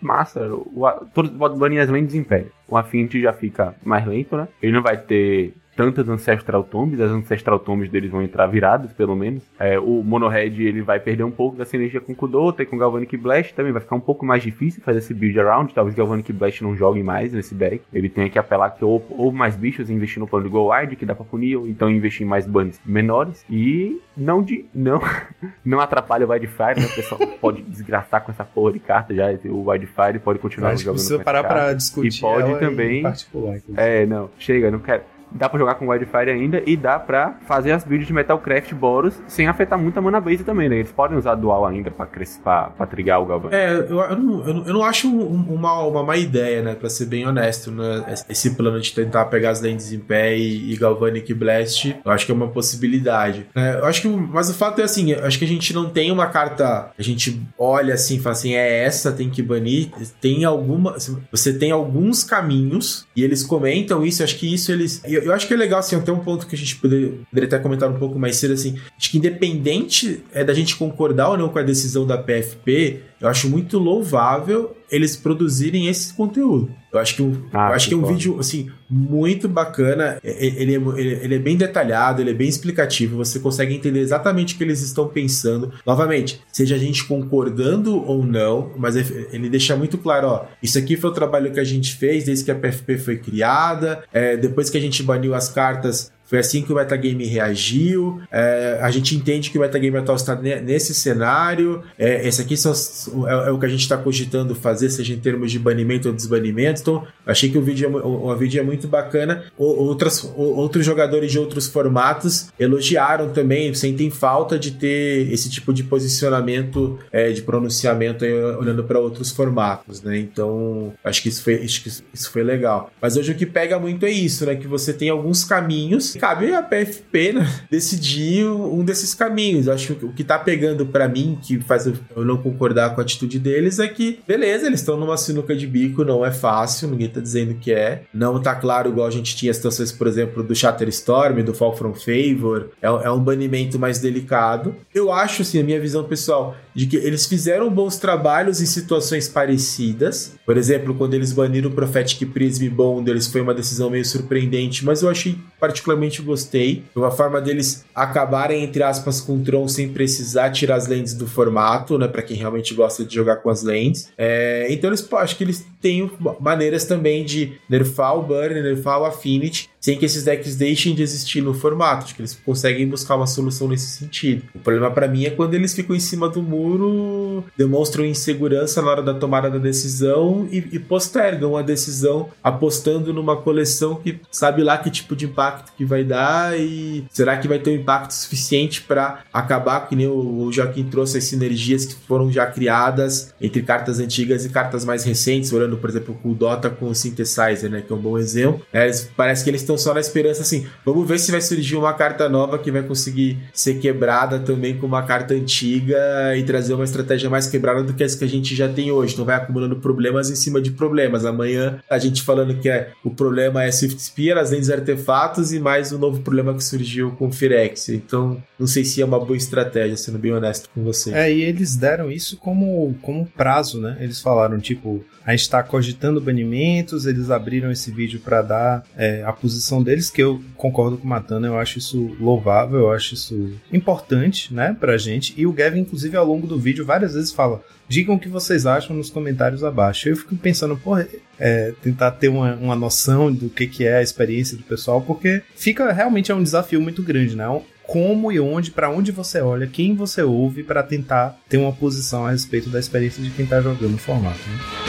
O, a- todos podem banir as lands pé. O Affinity já fica mais lento, né? Ele não vai ter tantas Ancestral Tombs, as Ancestral Tombs deles vão entrar viradas, pelo menos. É, o Monohead, ele vai perder um pouco da sinergia com Kudota e com Galvanic Blast também. Vai ficar um pouco mais difícil fazer esse build around. Talvez Galvanic Blast não jogue mais nesse deck. Ele tenha que apelar que ou, ou mais bichos e investir no plano de Go Wide, que dá pra punir, ou então investir em mais bans menores. E não de. Não, não atrapalha o Wildfire, né? O pessoal pode desgraçar com essa porra de carta já. O Wildfire pode continuar
Acho que
jogando
precisa parar pra discutir
E pode também-
particular.
É, não, chega, não quero. Dá pra jogar com Wildfire ainda e dá pra fazer as builds de Metalcraft Boros sem afetar muito a mana base também, né? Eles podem usar dual ainda pra crescer, pra, pra trigar o Galvan.
É, eu, eu não, eu, não, eu não acho um- uma, uma má ideia, né? Pra ser bem honesto, né? Esse plano de tentar pegar as lentes em pé e, e Galvanic Blast, eu acho que é uma possibilidade. né? eu acho que, mas o fato é assim, eu acho que a gente não tem uma carta, a gente olha assim, fala assim, é essa, tem que banir. Tem alguma, você tem alguns caminhos e eles comentam isso, acho que isso eles, eu, acho que é legal assim, até um ponto que a gente poderia, poderia até comentar um pouco mais cedo assim, acho que independente é da gente concordar ou não com a decisão da PFP, eu acho muito louvável eles produzirem esse conteúdo. Eu acho que, um,
Ah,
eu acho que é um
concordo.
vídeo assim muito bacana. Ele é, ele, é bem detalhado, ele é bem explicativo. Você consegue entender exatamente o que eles estão pensando. Novamente, seja a gente concordando ou não, mas ele ele deixa muito claro: ó, isso aqui foi o trabalho que a gente fez desde que a PFP foi criada. é, depois que a gente baniu as cartas, Foi assim que o metagame reagiu. É, a gente entende que o metagame atual está ne- nesse cenário. É, esse aqui é, é o que a gente está cogitando fazer, seja em termos de banimento ou desbanimento. Então, achei que o vídeo é, o, o vídeo é muito bacana. Outras, outros jogadores de outros formatos elogiaram também, sentem falta de ter esse tipo de posicionamento, é, de pronunciamento aí, olhando para outros formatos, né? Então, acho que isso foi, acho que isso foi legal. Mas hoje o que pega muito é isso, né? Que você tem alguns caminhos. Cabe a PFP, né? Decidir um desses caminhos. Acho que o que tá pegando para mim, que faz eu não concordar com a atitude deles, é que, beleza, eles estão numa sinuca de bico, não é fácil, ninguém tá dizendo que é. Não tá claro, igual a gente tinha situações, por exemplo, do Shatterstorm, do Fall From Favor. É, é um banimento mais delicado. Eu acho, assim, a minha visão pessoal, de que eles fizeram bons trabalhos em situações parecidas. Por exemplo, quando eles baniram o Prophetic Prism Bond, eles foi uma decisão meio surpreendente, mas eu achei particularmente gostei. Foi uma forma deles acabarem, entre aspas, com o Tron sem precisar tirar as lentes do formato, né? Pra quem realmente gosta de jogar com as lentes. É, então eles acho que eles têm maneiras também de nerfar o Burn, nerfar o Affinity, sem que esses decks deixem de existir no formato. Acho que eles conseguem buscar uma solução nesse sentido. O problema pra mim é quando eles ficam em cima do muro, demonstram insegurança na hora da tomada da decisão e, e postergam a decisão apostando numa coleção que sabe lá que tipo de impacto que vai dar e será que vai ter um impacto suficiente pra acabar, que nem o, Joaquim trouxe as sinergias que foram já criadas entre cartas antigas e cartas mais recentes, olhando, por exemplo, o Dota com o Synthesizer, né, que é um bom exemplo. É, parece que eles estão só na esperança assim, vamos ver se vai surgir uma carta nova que vai conseguir ser quebrada também com uma carta antiga e trazer uma estratégia mais quebrada do que essa que a gente já tem hoje. Então vai acumulando problemas em cima de problemas. Amanhã a gente falando que é, o problema é Swift Spear, as lentes artefatos e mais um novo problema que surgiu com o Firex. Então não sei se é uma boa estratégia, sendo bem honesto com você.
É, e eles deram isso como, como prazo, né? Eles falaram, tipo, a gente tá cogitando banimentos, eles abriram esse vídeo pra dar é, a posição deles, que eu concordo com o Matana, eu acho isso louvável, eu acho isso importante, né, pra gente. E o Gavin, inclusive, ao longo do vídeo, várias vezes fala, digam o que vocês acham nos comentários abaixo. Eu fico pensando, porra, é, tentar ter uma, uma noção do que, que é a experiência do pessoal, porque fica realmente é um desafio muito grande, né? Como e onde, pra onde você olha, quem você ouve pra tentar ter uma posição a respeito da experiência de quem tá jogando o formato. Né?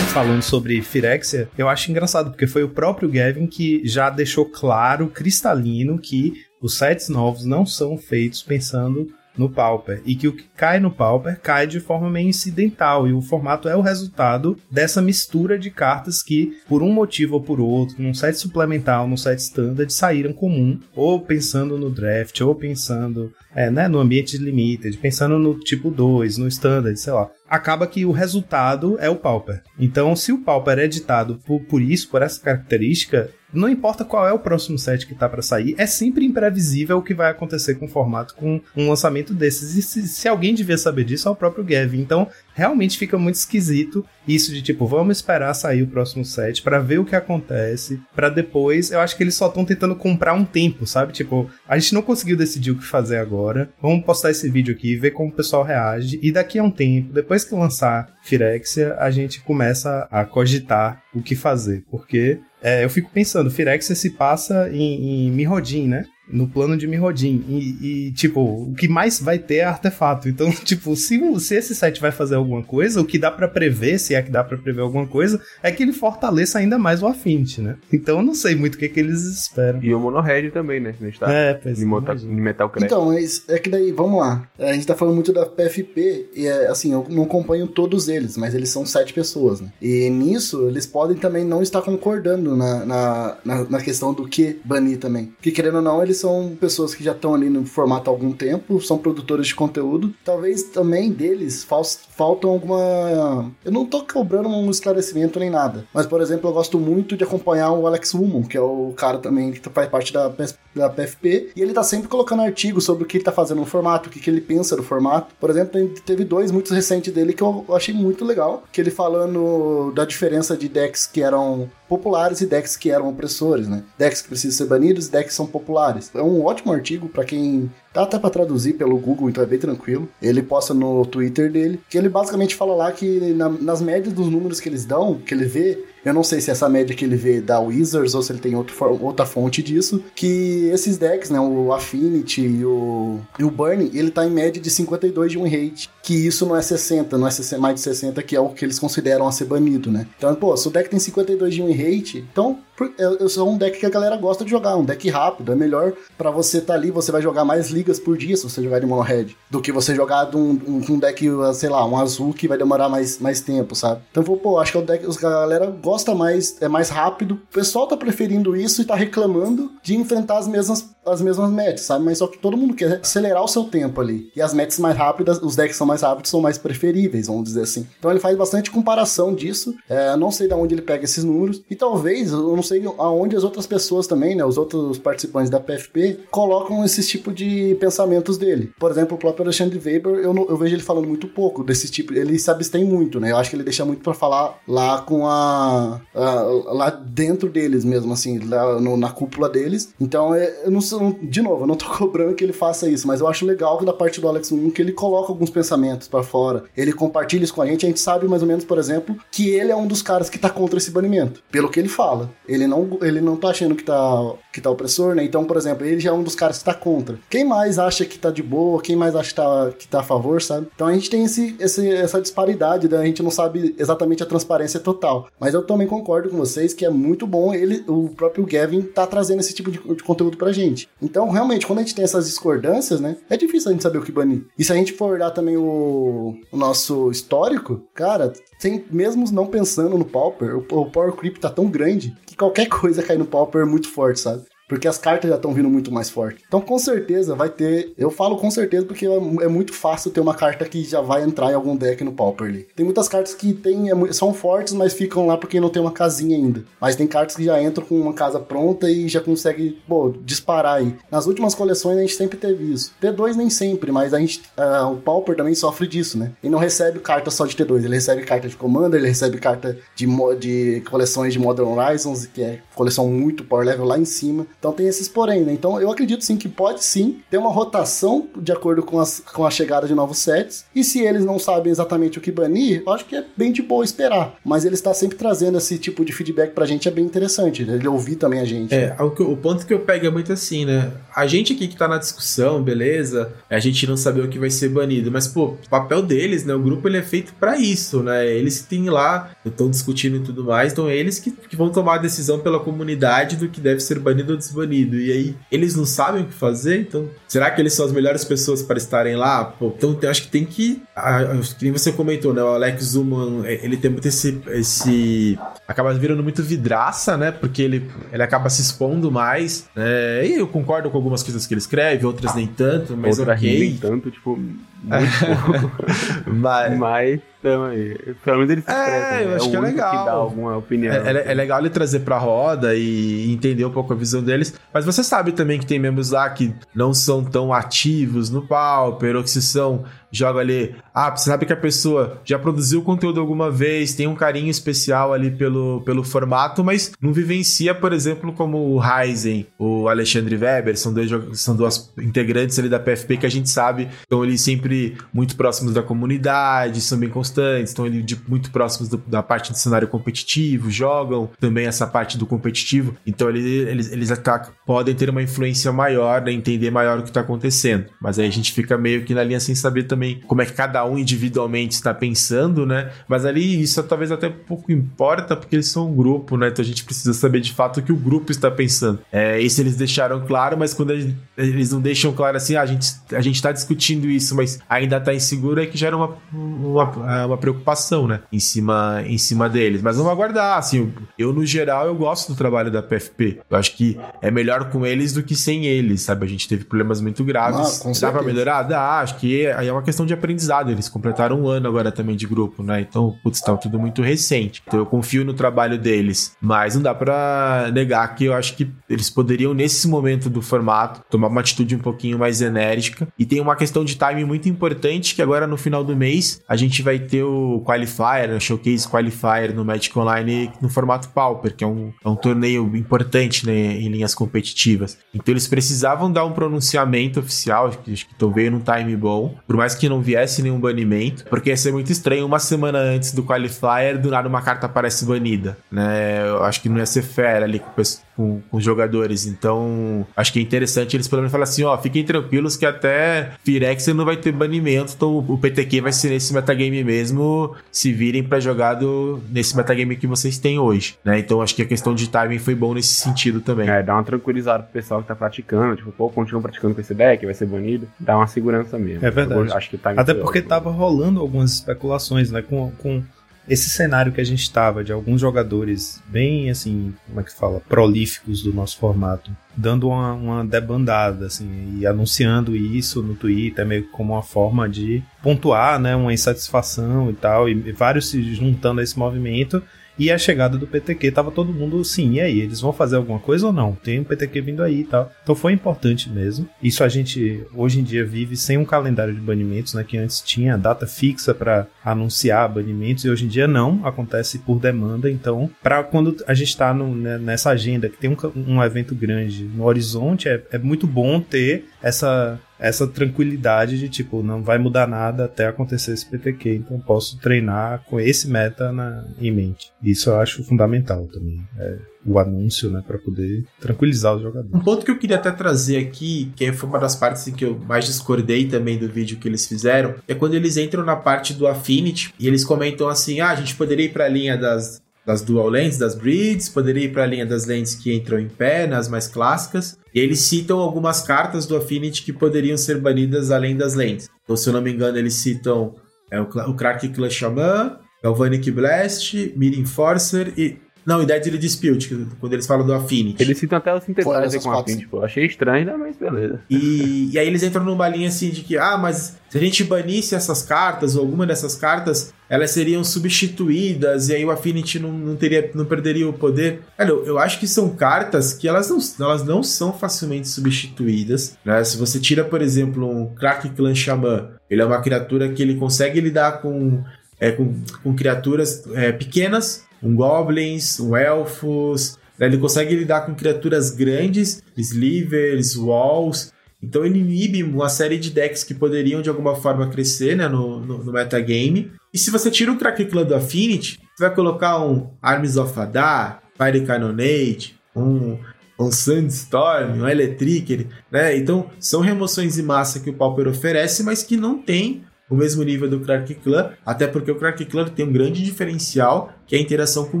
Falando sobre Firexia, eu acho engraçado, porque foi o próprio Gavin que já deixou claro, cristalino, que os sets novos não são feitos pensando no Pauper. E que o que cai no Pauper cai de forma meio incidental. E o formato é o resultado dessa mistura de cartas que, por um motivo ou por outro, num set suplementar num set standard, saíram comum. Ou pensando no draft, ou pensando é, né, no ambiente limited, pensando no tipo 2, no standard, sei lá. Acaba que o resultado é o Pauper. Então, se o Pauper é editado por, por isso, por essa característica, não importa qual é o próximo set que tá para sair, é sempre imprevisível o que vai acontecer com o formato com um lançamento desses. E se, se alguém devia saber disso, é o próprio Gavin. Então, realmente fica muito esquisito isso de tipo, vamos esperar sair o próximo set para ver o que acontece, para depois, eu acho que eles só estão tentando comprar um tempo, sabe? Tipo, a gente não conseguiu decidir o que fazer agora. Vamos postar esse vídeo aqui, ver como o pessoal reage e daqui a um tempo, depois que lançar Firexia, a gente começa a cogitar o que fazer, porque é, eu fico pensando, Firexia se passa em, em Mirrodin, né? No plano de Mirrodin. E, e, tipo, o que mais vai ter é artefato. Então, tipo, se, se esse site vai fazer alguma coisa, o que dá pra prever, se é que dá pra prever alguma coisa, é que ele fortaleça ainda mais o Affinity, né? Então eu não sei muito o que, que eles esperam.
E o Monohead também, né? A gente tá
É, pois imagino.
em Metal.
Então, mas é que daí, vamos lá. É, A gente tá falando muito da PFP, e é, assim, eu não acompanho todos eles, mas eles são sete pessoas, né? E nisso, eles podem também não estar concordando na, na, na, na questão do que banir também. Porque, querendo ou não, eles são pessoas que já estão ali no formato há algum tempo, são produtores de conteúdo. Talvez também deles fal- faltam alguma. Eu não tô cobrando um esclarecimento nem nada. Mas, por exemplo, eu gosto muito de acompanhar o Alex Woman, que é o cara também que faz parte da, da PFP. E ele tá sempre colocando artigos sobre o que ele tá fazendo no formato, o que, que ele pensa do formato. Por exemplo, teve dois muito recentes dele que eu achei muito legal. Que ele falando da diferença de decks que eram populares e decks que eram opressores, né? Decks que precisam ser banidos e decks que são populares. É um ótimo artigo para quem Dá até pra traduzir pelo Google, então é bem tranquilo. Ele posta no Twitter dele, que ele basicamente fala lá que na- nas médias dos números que eles dão, que ele vê, eu não sei se essa média que ele vê da Wizards ou se ele tem outro, outra fonte disso, que esses decks, né, o Affinity e o, e o Burning, ele tá em média de 52 de win rate, que isso não é 60, não é 60 mais de 60, que é o que eles consideram a ser banido, né? Então, pô, se o deck tem 52 de win rate, então eu, sou um deck que a galera gosta de jogar, um deck rápido, é melhor pra você tá ali, você vai jogar mais ligas por dia se você jogar de mono do que você jogar de um, um, um deck, sei lá, um azul que vai demorar mais, mais tempo, sabe? Então, pô, acho que é o deck, a galera gosta mais, é mais rápido, o pessoal tá preferindo isso e tá reclamando de enfrentar as mesmas, as mesmas matches, sabe? Mas só que todo mundo quer acelerar o seu tempo ali. E as matches mais rápidas, os decks são mais rápidos, são mais preferíveis, vamos dizer assim. Então ele faz bastante comparação disso. É, não sei de onde ele pega esses números. E talvez, eu não sei aonde as outras pessoas também, né? Os outros participantes da PFP colocam esse tipo de pensamentos dele. Por exemplo, o próprio Alexandre Weber, eu, não- eu vejo ele falando muito pouco desse tipo. Ele se abstém muito, né? Eu acho que ele deixa muito pra falar lá com a. a- lá dentro deles mesmo, assim, lá no- na cúpula deles. Então, é, eu não sei, de novo, eu não tô cobrando que ele faça isso, mas eu acho legal que da parte do Alex Moon que ele coloca alguns pensamentos pra fora. Ele compartilha isso com a gente, a gente sabe mais ou menos, por exemplo, que ele é um dos caras que tá contra esse banimento. Pelo que ele fala. Ele não, ele não tá achando que tá, que tá opressor, né? Então, por exemplo, ele já é um dos caras que tá contra. Quem mais acha que tá de boa? Quem mais acha que tá, que tá a favor, sabe? Então a gente tem esse, esse- essa disparidade, né? A gente não sabe exatamente a transparência total. Mas eu também concordo com vocês que é muito bom ele, o próprio Gavin tá trazendo esse tipo de, de conteúdo pra gente. Então, realmente, quando a gente tem essas discordâncias, né? É difícil a gente saber o que banir. E se a gente for olhar também o, o nosso histórico, cara, sem, mesmo não pensando no Pauper, o, o Power Creep tá tão grande que qualquer coisa cair no Pauper é muito forte, sabe? Porque as cartas já estão vindo muito mais forte. Então, com certeza, vai ter. Eu falo com certeza porque é é muito fácil ter uma carta que já vai entrar em algum deck no Pauper ali. Tem muitas cartas que tem, é são fortes, mas ficam lá porque não tem uma casinha ainda. Mas tem cartas que já entram com uma casa pronta e já consegue, pô, disparar aí. Nas últimas coleções a gente sempre teve isso. T2 nem sempre, mas a gente. ah, o Pauper também sofre disso, né? Ele não recebe carta só de T2, ele recebe carta de Commander, ele recebe carta de, de coleções de Modern Horizons, que é coleção muito power level lá em cima. Então tem esses porém, né? Então eu acredito sim que pode sim ter uma rotação de acordo com, as, com a chegada de novos sets. E se eles não sabem exatamente o que banir, eu acho que é bem de boa esperar. Mas ele está sempre trazendo esse tipo de feedback pra gente, é bem interessante. né? Ele ouvir também a gente.
É, o, que- o ponto que eu pego é muito assim, né? A gente aqui que tá na discussão, beleza, a gente não saber o que vai ser banido, mas, pô, o papel deles, né? O grupo ele é feito pra isso, né? Eles que têm lá, estão discutindo e tudo mais, então eles que, que vão tomar a decisão pela comunidade do que deve ser banido ou desbanido. E aí, eles não sabem o que fazer, então, será que eles são as melhores pessoas para estarem lá? Pô, então eu acho que tem que. ah, que nem você comentou, né? O Alex Zuman, ele tem muito esse. esse acaba virando muito vidraça, né? Porque ele, ele acaba se expondo mais. né? E eu concordo com algumas coisas que ele escreve, outras nem tanto, mas
Outra
ok.
nem tanto, tipo, muito pouco.
Mas,
Mas, então, aí, pelo menos ele se
É,
expressa.
eu
né?
acho
o
que é legal.
que dá alguma opinião.
É, é- é legal ele trazer pra roda e entender um pouco a visão deles. Mas você sabe também que tem membros lá que não são tão ativos no Pauper, ou que se são, joga ali. Ah, você sabe que a pessoa já produziu conteúdo alguma vez, tem um carinho especial ali pelo, pelo formato, mas não vivencia, por exemplo, como o Ryzen, o Alexandre Weber, são dois, são duas integrantes ali da PFP que a gente sabe, estão ali sempre muito próximos da comunidade, são bem constantes, estão ali de- muito próximos do- da parte do cenário competitivo, jogam também essa parte do competitivo, então ele- eles, eles até podem ter uma influência maior, né, entender maior o que está acontecendo, mas aí a gente fica meio que na linha sem saber também como é que cada um individualmente está pensando, né, mas ali isso talvez até pouco importa, porque eles são um grupo, né, então a gente precisa saber de fato o que o grupo está pensando. É, isso eles deixaram claro, mas quando eles- não deixam claro assim, ah, a gente a gente tá discutindo isso, mas ainda tá inseguro, é que gera uma, uma, uma preocupação, né, em cima, em cima deles. Mas vamos aguardar, assim, eu no geral eu gosto do trabalho da PFP. Eu acho que é melhor com eles do que sem eles, sabe? A gente teve problemas muito graves.
Ah,
Dá pra
certeza.
melhorar? Dá, acho que aí é uma questão questão de aprendizado. Eles completaram um ano agora também de grupo, né? Então, putz, tá tudo muito recente. Então eu confio no trabalho deles. Mas não dá pra negar que eu acho que eles poderiam, nesse momento do formato, tomar uma atitude um pouquinho mais enérgica. E tem uma questão de timing muito importante, que agora no final do mês a gente vai ter o Qualifier, o Showcase Qualifier no Magic Online no formato Pauper, que é um, é um torneio importante né, em linhas competitivas. Então eles precisavam dar um pronunciamento oficial, acho que, acho que veio num time bom, por mais que não viesse nenhum banimento, porque ia ser muito estranho uma semana antes do Qualifier, do nada uma carta aparece banida, né? Eu acho que não ia ser fair ali com, com, com os jogadores. Então, acho que é interessante eles pelo menos falar assim, ó, fiquem tranquilos que até Firex não vai ter banimento, então o PTQ vai ser nesse metagame mesmo, se virem pra jogar do, nesse metagame que vocês têm hoje, né? Então, acho que a questão de timing foi bom nesse sentido também.
É, dá uma tranquilizada pro pessoal que tá praticando. Tipo, pô, continua praticando com esse deck, vai ser banido. Dá uma segurança mesmo.
É verdade.
Eu acho que o timing
Até porque
ótimo.
tava rolando algumas especulações, né? Com, com esse cenário que a gente tava, de alguns jogadores bem, assim, como é que fala? Prolíficos do nosso formato, dando uma, uma debandada, assim, e anunciando isso no Twitter, meio que como uma forma de pontuar, né? Uma insatisfação e tal, e vários se juntando a esse movimento. E a chegada do PTQ, tava todo mundo, sim, e aí, eles vão fazer alguma coisa ou não? Tem um PTQ vindo aí e tal. Então foi importante mesmo. Isso a gente, hoje em dia, vive sem um calendário de banimentos, né? Que antes tinha data fixa para anunciar banimentos, e hoje em dia não, acontece por demanda. Então, para quando a gente tá no- né, nessa agenda, que tem um, um evento grande no horizonte, é, é muito bom ter essa essa tranquilidade de tipo, não vai mudar nada até acontecer esse PTQ, então posso treinar com esse meta na, em mente. Isso eu acho fundamental também. É, o anúncio, né, para poder tranquilizar os
Um
jogadores.
ponto que eu queria até trazer aqui, que foi uma das partes em que eu mais discordei também do vídeo que eles fizeram, é quando eles entram na parte do Affinity e eles comentam assim: ah, a gente poderia ir para a linha das, das Dual Lands, das Breeds, poderia ir para a linha das Lands que entram em pé, nas mais clássicas. E eles citam algumas cartas do Affinity que poderiam ser banidas além das Lands. Então, se eu não me engano, eles citam é, o, o Crack Clan Shaman, Galvanic Blast, Mir Enforcer e. Não, e Deadly Dispute, quando eles falam do Affinity.
Eles citam até o Synthesizer com
quatro.
Affinity, pô. Achei estranho, né? Mas beleza.
E, e aí eles entram numa linha assim de que, ah, mas se a gente banisse essas cartas, ou alguma dessas cartas, elas seriam substituídas, e aí o Affinity não, não, teria, não perderia o poder. Cara, eu, eu acho que são cartas que elas não, elas não são facilmente substituídas. Né? Se você tira, por exemplo, um Crack Clan Shaman, ele é uma criatura que ele consegue lidar com, é, com, com criaturas é, pequenas, um Goblins, um Elfos, né? ele consegue lidar com criaturas grandes, Slivers, Walls. Então ele inibe uma série de decks que poderiam de alguma forma crescer né, no, no, no metagame. E se você tira o Crack do Affinity, você vai colocar um Arms of Adar, Fire Cannonade, um, um Sandstorm, um Electric, né? Então são remoções em massa que o Pauper oferece, mas que não tem o mesmo nível do Crack Clan, até porque o Crack Clan tem um grande diferencial, que é a interação com o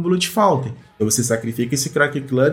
Blood Fountain. Então você sacrifica esse Crack Clan,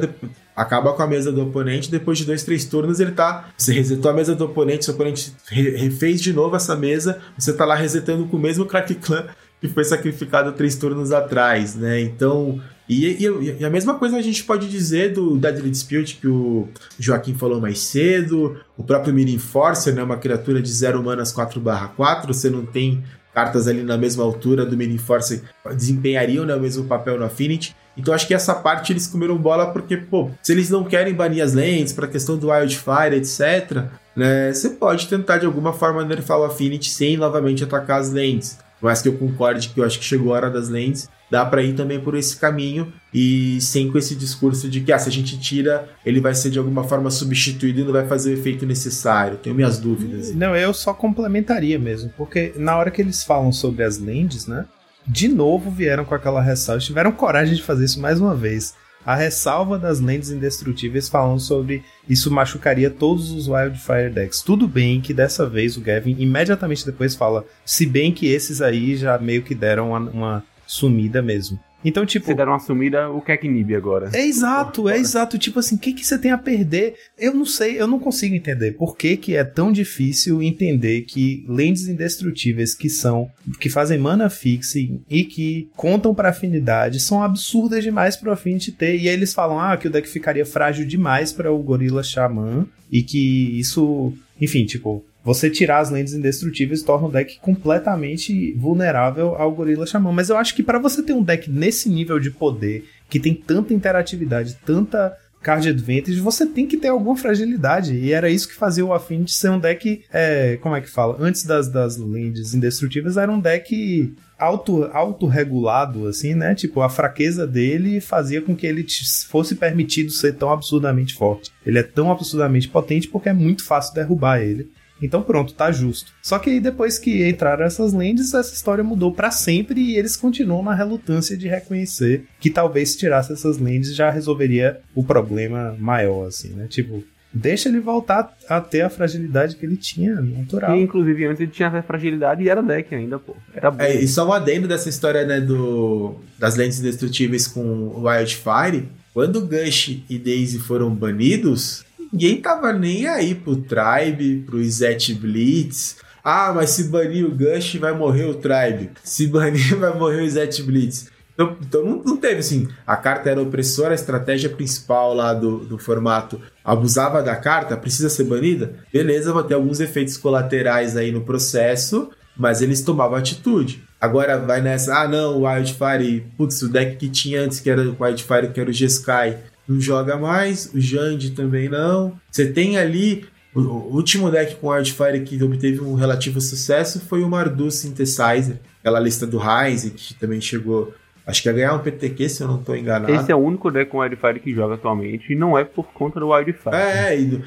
acaba com a mesa do oponente, depois de dois, três turnos ele tá. Você resetou a mesa do oponente, seu oponente re- refez de novo essa mesa, você tá lá resetando com o mesmo Crack Clan que foi sacrificado três turnos atrás, né? Então. E, e- e a mesma coisa a gente pode dizer do Deadly Dispute que o Joaquim falou mais cedo, o próprio Mirim Forcer, né? Uma criatura de 0 manas 4/4, você não tem cartas ali na mesma altura do Mirim Forcer desempenhariam né, o mesmo papel no Affinity. Então acho que essa parte eles comeram bola porque, pô, se eles não querem banir as lentes pra questão do Wildfire, etc, né, você pode tentar de alguma forma nerfar o Affinity sem novamente atacar as lentes. Mais que eu concorde que eu acho que chegou a hora das lentes, dá pra ir também por esse caminho e sem com esse discurso de que ah, se a gente tira, ele vai ser de alguma forma substituído e não vai fazer o efeito necessário. Tenho minhas dúvidas.
Não, eu só complementaria mesmo, porque na hora que eles falam sobre as lands, né? De novo vieram com aquela ressalva, tiveram coragem de fazer isso mais uma vez. A ressalva das lentes indestrutíveis falando sobre isso machucaria todos os Wildfire decks. Tudo bem que dessa vez o Gavin imediatamente depois fala, se bem que esses aí já meio que deram uma, uma sumida mesmo. Então, tipo.
Se deram uma sumida, o que é que inibe agora?
É exato, é exato. Tipo assim, o que, que você tem a perder? Eu não sei, eu não consigo entender por que, que é tão difícil entender que lentes indestrutíveis que são, que fazem mana fixe e que contam pra afinidade são absurdas demais pro Affinity ter. E aí eles falam, ah, que o deck ficaria frágil demais para o Gorila Xamã e que isso. Enfim, tipo, você tirar as lentes indestrutíveis torna o deck completamente vulnerável ao Gorila Xamã. Mas eu acho que para você ter um deck nesse nível de poder, que tem tanta interatividade, tanta card advantage, você tem que ter alguma fragilidade. E era isso que fazia o Affinity ser um deck. É, como é que fala? Antes das, das lentes indestrutíveis, era um deck auto, autorregulado, assim, né? Tipo, a fraqueza dele fazia com que ele fosse permitido ser tão absurdamente forte. Ele é tão absurdamente potente porque é muito fácil derrubar ele. Então pronto, tá justo. Só que aí depois que entraram essas lentes, essa história mudou pra sempre e eles continuam na relutância de reconhecer que talvez se tirasse essas lentes já resolveria o problema maior, assim, né? Tipo, deixa ele voltar a ter a fragilidade que ele tinha natural.
E, inclusive, antes ele tinha essa fragilidade e era deck ainda, pô. Era bom.
É, e só um adendo dessa história, né, do, das lentes indestrutíveis com o Wildfire. Quando Gush e Daisy foram banidos, ninguém tava nem aí pro Tribe, pro Zet Blitz. Ah, mas se banir o Gush, vai morrer o Tribe. Se banir, vai morrer o Zet Blitz. Então, então não, não teve assim. A carta era opressora, a estratégia principal lá do, do formato abusava da carta, precisa ser banida? Beleza, vai ter alguns efeitos colaterais aí no processo, mas eles tomavam atitude. Agora vai nessa, ah não, o Wildfire, putz, o deck que tinha antes, que era o Wildfire, que era o Jeskai, não joga mais, o Jand também não. Você tem ali, o, último deck com Wildfire que obteve um relativo sucesso foi o Mardu Synthesizer, aquela lista do Heinz, que também chegou, acho que ia ganhar um PTQ, se eu não estou enganado.
Esse é o único deck com Wildfire que joga atualmente e não é por conta do Wildfire.
É, e, do-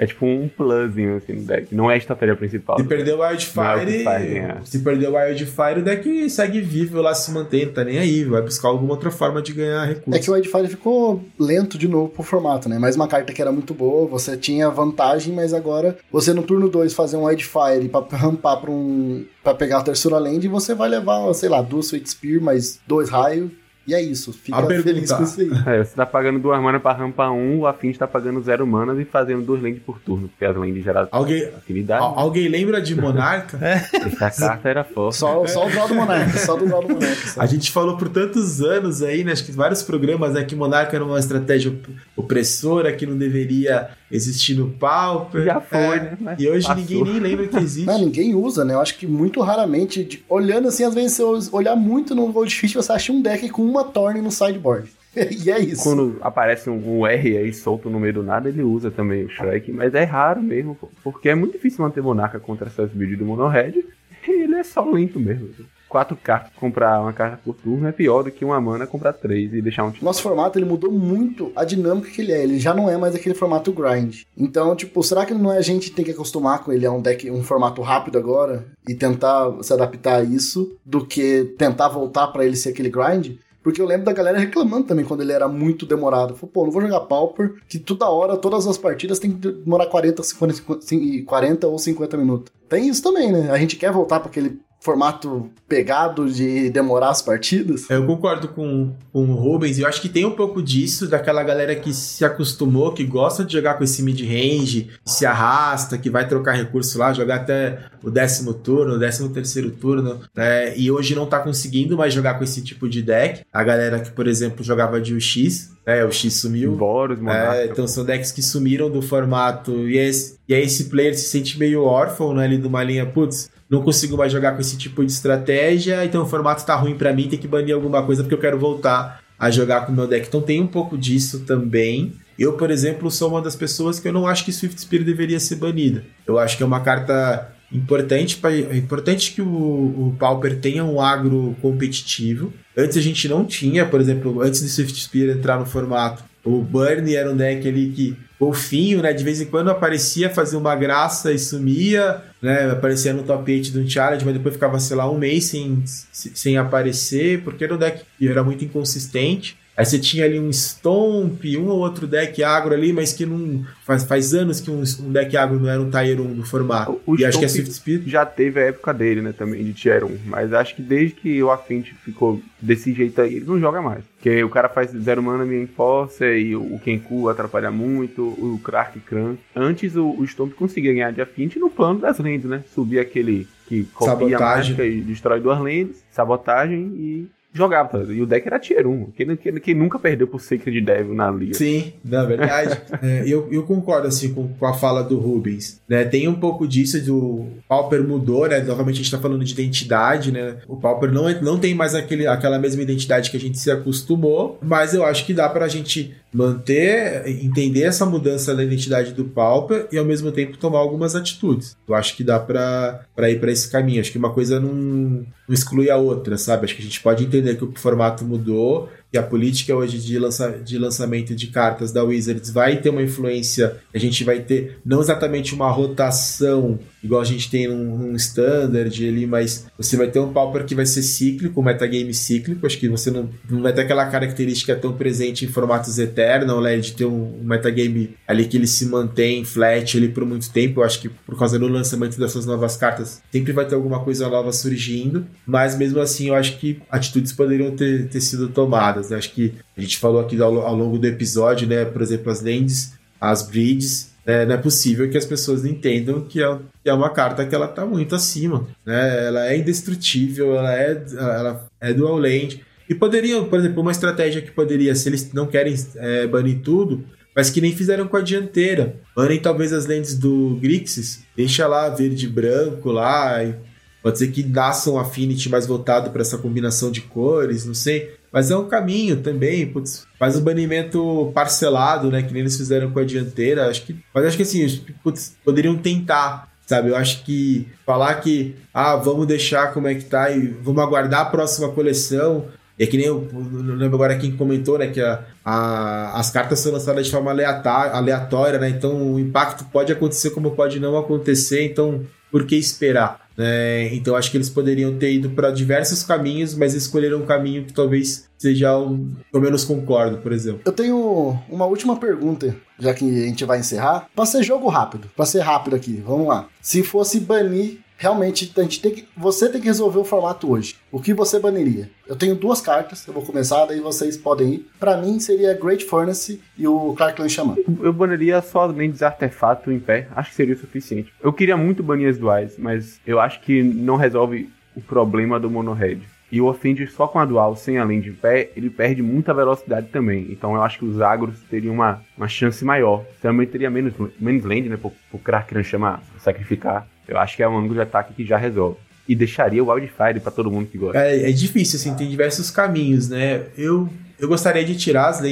É tipo um plusinho assim no deck. Não é a estratégia principal.
se perder o
é
Wildfire,
o que faz ganhar.
se perder o Wildfire, o deck segue vivo lá, se mantém, não tá nem aí, vai buscar alguma outra forma de ganhar recursos.
É que o Wildfire ficou lento de novo pro formato, né? Mais uma carta que era muito boa, você tinha vantagem, mas agora você no turno 2 fazer um Wildfire pra rampar pra um. para pegar a terceira land, você vai levar, sei lá, duas Sweet Spear, mais dois raios. E é isso. Fica
A pergunta.
feliz com isso aí.
É, você tá pagando duas manas pra rampar um, o Afins tá pagando zero manas e fazendo duas lands por turno, porque as lands geram
Alguém,
afinidade.
al- alguém lembra de Monarca?
Essa carta era forte.
Só, só o draw do Monark, só do Monark. só.
A gente falou por tantos anos aí, né? Acho que vários programas, né? Que Monarca era uma estratégia op- opressora, que não deveria existir no Pauper.
Já foi,
É,
né? Mas
E hoje
passou.
ninguém nem lembra que existe.
Não, ninguém usa, né? Eu acho que muito raramente, de- olhando assim, às vezes se eu olhar muito no Goldfish, você acha um deck com uma Thorn no sideboard. e é isso.
Quando aparece um, um R aí solto no meio do nada, ele usa também o Shrek, mas é raro mesmo, porque é muito difícil manter Monarca contra essas builds do Mono Red, e ele é só lento mesmo. Quatro cartas, comprar uma carta por turno é pior do que uma mana comprar três e deixar um time.
Nosso formato, ele mudou muito a dinâmica que ele é. Ele já não é mais aquele formato grind. Então, tipo, será que não é a gente tem que acostumar com ele a um deck, um formato rápido agora e tentar se adaptar a isso do que tentar voltar pra ele ser aquele grind? Porque eu lembro da galera reclamando também quando ele era muito demorado. Falou, pô, não vou jogar Pauper, que toda hora, todas as partidas tem que demorar 40, 50, 50, 40 ou 50 minutos. Tem isso também, né? A gente quer voltar pra aquele formato pegado de demorar as partidas.
Eu concordo com, com o Rubens, e eu acho que tem um pouco disso, daquela galera que se acostumou, que gosta de jogar com esse mid-range, se arrasta, que vai trocar recurso lá, jogar até o décimo turno, o décimo terceiro turno, né? E hoje não tá conseguindo mais jogar com esse tipo de deck. A galera que, por exemplo, jogava de UX, né? O X sumiu.
Boros.
É, então são decks que sumiram do formato e, esse, e aí esse player se sente meio órfão, né? Ali de uma linha, putz, não consigo mais jogar com esse tipo de estratégia, então o formato tá ruim pra mim, tem que banir alguma coisa porque eu quero voltar a jogar com o meu deck. Então tem um pouco disso também. Eu, por exemplo, sou uma das pessoas que eu não acho que Swift Spear deveria ser banida. Eu acho que é uma carta importante pra, é importante que o, o Pauper tenha um agro competitivo. Antes a gente não tinha, por exemplo, antes de Swift Spear entrar no formato, o Burn era um deck ali que fofinho, né? De vez em quando aparecia, fazia uma graça e sumia, né? Aparecia no top 8 do challenge, mas depois ficava, sei lá, um mês sem, sem aparecer, porque um deck era muito inconsistente. Aí você tinha ali um Stomp, um ou outro deck agro ali, mas que não. Faz, faz anos que um, um deck agro não era um Tier 1 do formato.
O
e acho que a
Stomp
Swift Speed.
já teve a época dele, né, também, de Tier 1. Mas acho que desde que o Affinity ficou desse jeito aí, ele não joga mais. Porque o cara faz zero mana main force e o o Kenku atrapalha muito, o Krak Kran. Antes o, o Stomp conseguia ganhar de Affinity no plano das lentes, né? Subir aquele que copia a
Sabotagem.
mágica e destrói duas lentes, sabotagem e jogava. E o deck era tier 1. Quem, quem, quem nunca perdeu pro Sacred Devil na liga?
Sim, na verdade. é, eu, eu concordo assim com, com a fala do Rubens. Né? Tem um pouco disso do Pauper mudou, né? Novamente a gente tá falando de identidade, né? O Pauper não, é- não tem mais aquele, aquela mesma identidade que a gente se acostumou, mas eu acho que dá pra gente manter, entender essa mudança da identidade do Pauper e ao mesmo tempo tomar algumas atitudes. Eu acho que dá pra pra ir pra esse caminho. Acho que uma coisa não, não exclui a outra, sabe? Acho que a gente pode entender que o formato mudou e a política hoje de, lança, de lançamento de cartas da Wizards vai ter uma influência, a gente vai ter não exatamente uma rotação igual a gente tem num, num standard ali, mas você vai ter um pauper que vai ser cíclico, um metagame cíclico, acho que você não, não vai ter aquela característica tão presente em formatos Eternal, né, de ter um, um metagame ali que ele se mantém flat ali por muito tempo, eu acho que por causa do lançamento dessas novas cartas, sempre vai ter alguma coisa nova surgindo, mas mesmo assim eu acho que atitudes poderiam ter, ter sido tomadas, né? acho que a gente falou aqui ao, ao longo do episódio, né, por exemplo, as lands, as breeds, né, não é possível que as pessoas entendam que é, que é uma carta que ela tá muito acima, né? Ela é indestrutível, ela é, ela é dual land. E poderiam, por exemplo, uma estratégia que poderia, se eles não querem é, banir tudo, mas que nem fizeram com a dianteira. Banem talvez as lentes do Grixis, deixa lá verde e branco lá, e pode ser que nasça um Affinity mais voltado para essa combinação de cores, não sei. Mas é um caminho também, putz, faz o banimento parcelado, né? Que nem eles fizeram com a dianteira. Acho que, mas acho que assim, putz, poderiam tentar, sabe? Eu acho que falar que, ah, vamos deixar como é que tá e vamos aguardar a próxima coleção. É que nem eu não lembro agora quem comentou, né? Que a, a- as cartas são lançadas de forma aleatória, aleatória, né? Então o impacto pode acontecer como pode não acontecer. Então, por que esperar? Né? então acho que eles poderiam ter ido para diversos caminhos, mas escolheram um caminho que talvez seja um eu menos concordo, por exemplo.
Eu tenho uma última pergunta, já que a gente vai encerrar. Pra ser jogo rápido, pra ser rápido aqui, vamos lá. Se fosse banir, realmente a gente tem que, você tem que resolver o formato hoje. O que você baniria? Eu tenho duas cartas, eu vou começar, daí vocês podem ir. Pra mim seria Great Furnace e o Clarkland Shaman.
Eu baniria lentes artefato em pé. Acho que seria o suficiente. Eu queria muito banir as duais, mas eu acho que não resolve o problema do mono red. E o Offend só com a dual, sem a lente em pé, ele perde muita velocidade também. Então eu acho que os agros teriam uma, uma chance maior. Também teria menos, menos land, né? Pro, pro Kraken chamar, sacrificar. Eu acho que é um ângulo de ataque que já resolve. E deixaria o Wildfire pra todo mundo que gosta.
É, é difícil, assim, tem diversos caminhos, né? Eu, eu gostaria de tirar as,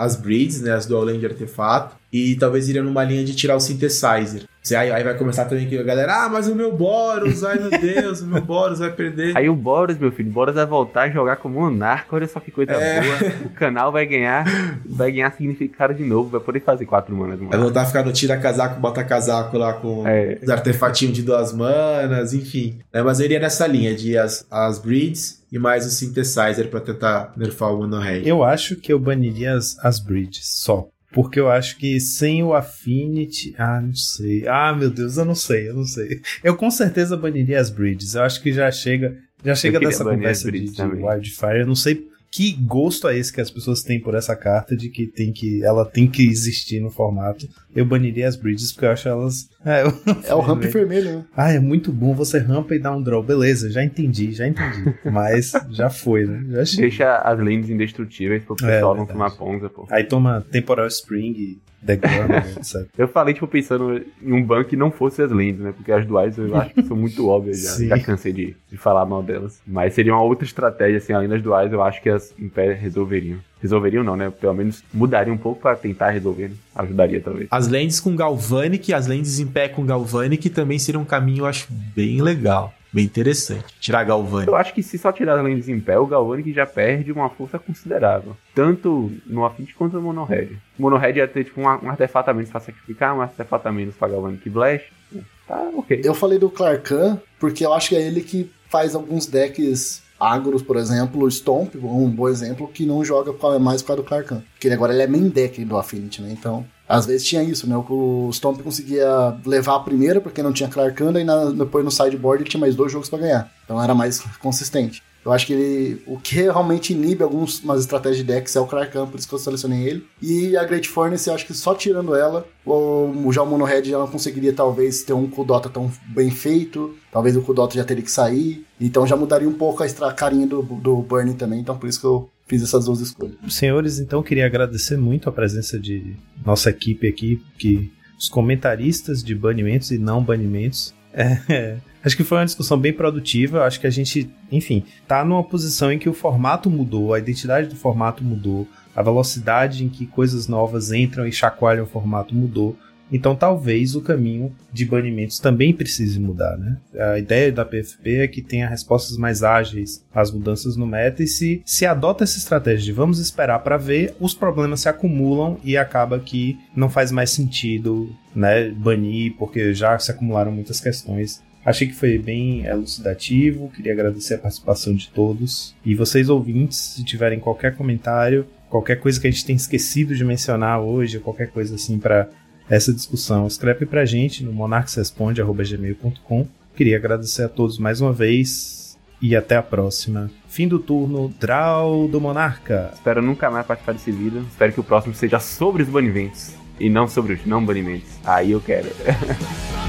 as né? As dual land de artefato. E talvez iria numa linha de tirar o synthesizer. Aí, aí vai começar também que a galera, ah, mas o meu Boros, ai meu Deus, o meu Boros vai perder.
Aí o Boros, meu filho, o Boros vai voltar a jogar como monarca, olha só que coisa
É.
boa. O canal vai ganhar, vai ganhar significado de novo, vai poder fazer quatro manas,
Vai voltar a ficar no tira casaco, bota casaco lá com
É.
os artefatinhos de duas manas, enfim. É, mas eu iria nessa linha de as, as breeds e mais o synthesizer pra tentar nerfar o Mono Red.
Eu acho que eu baniria as, as bridges só. Porque eu acho que sem o Affinity. Ah, não sei. Ah, meu Deus, eu não sei, eu não sei. Eu com certeza baniria as bridges. Eu acho que já chega. Já chega dessa conversa de, de. Wildfire. Eu não sei que gosto é esse que as pessoas têm por essa carta de que tem que. Ela tem que existir no formato. Eu baniria as bridges porque eu acho elas. É, eu não
É o ramp vermelho, né?
Ah, é muito bom. Você rampa e dá um draw. Beleza, já entendi, já entendi. Mas já foi, né? Já.
Deixa as lentes indestrutíveis pro
É,
pessoal não
verdade.
tomar ponza, pô.
Aí toma Temporal Spring, The Glamour, etc.
Eu falei, tipo, pensando em um ban que não fosse as lentes, né? Porque as duais eu acho que são muito óbvias já.
Sim.
Já cansei de, de falar mal delas. Mas seria uma outra estratégia, assim, além das duais, eu acho que as em pé resolveriam. Resolveriam não, né? Pelo menos mudaria um pouco pra tentar resolver, né? Ajudaria, talvez.
As lentes com Galvanic, as lentes em pé com Galvanic também seria um caminho, eu acho, bem legal. Bem interessante. Tirar Galvanic.
Eu acho que se só tirar as lentes em pé, o Galvanic já perde uma força considerável. Tanto no Affinity quanto no Mono Red. O Mono Red ia ter tipo um, um artefato a menos pra sacrificar, um artefato a menos pra Galvanic Blast. Tá ok.
Eu falei do Clarkan porque eu acho que é ele que faz alguns decks agros, por exemplo, o Stomp, um bom exemplo, que não joga mais por causa do Clarkan. Porque ele agora ele é main deck do Affinity, né? Então, às vezes tinha isso, né? O Stomp conseguia levar a primeira porque não tinha Clarkan, e na, depois no sideboard ele tinha mais dois jogos pra ganhar. Então era mais consistente. Eu acho que ele. O que realmente inibe algumas estratégias de decks é o Kraken, por isso que eu selecionei ele. E a Great Furnace, eu acho que só tirando ela, o, já o Mono Red já não conseguiria talvez ter um Kudota tão bem feito. Talvez o Kudota já teria que sair. Então já mudaria um pouco a extra carinha do, do Burning também. Então por isso que eu fiz essas duas escolhas.
Senhores, então queria agradecer muito a presença de nossa equipe aqui, que os comentaristas de banimentos e não banimentos. É, acho que foi uma discussão bem produtiva. Acho que a gente, enfim, tá numa posição em que o formato mudou, a identidade do formato mudou, a velocidade em que coisas novas entram e chacoalham o formato mudou. Então talvez o caminho de banimentos também precise mudar, né? A ideia da PFP é que tenha respostas mais ágeis às mudanças no meta e se, se adota essa estratégia de vamos esperar para ver, os problemas se acumulam e acaba que não faz mais sentido, né, banir porque já se acumularam muitas questões. Achei que foi bem elucidativo, queria agradecer a participação de todos. E vocês ouvintes, se tiverem qualquer comentário, qualquer coisa que a gente tenha esquecido de mencionar hoje, qualquer coisa assim para essa discussão. Escreve pra gente no monarquesresponde.gmail.com. Queria agradecer a todos mais uma vez e até a próxima. Fim do turno, Draw do Monarca.
Espero nunca mais participar desse vídeo. Espero que o próximo seja sobre os banimentos e não sobre os não banimentos. Aí eu quero.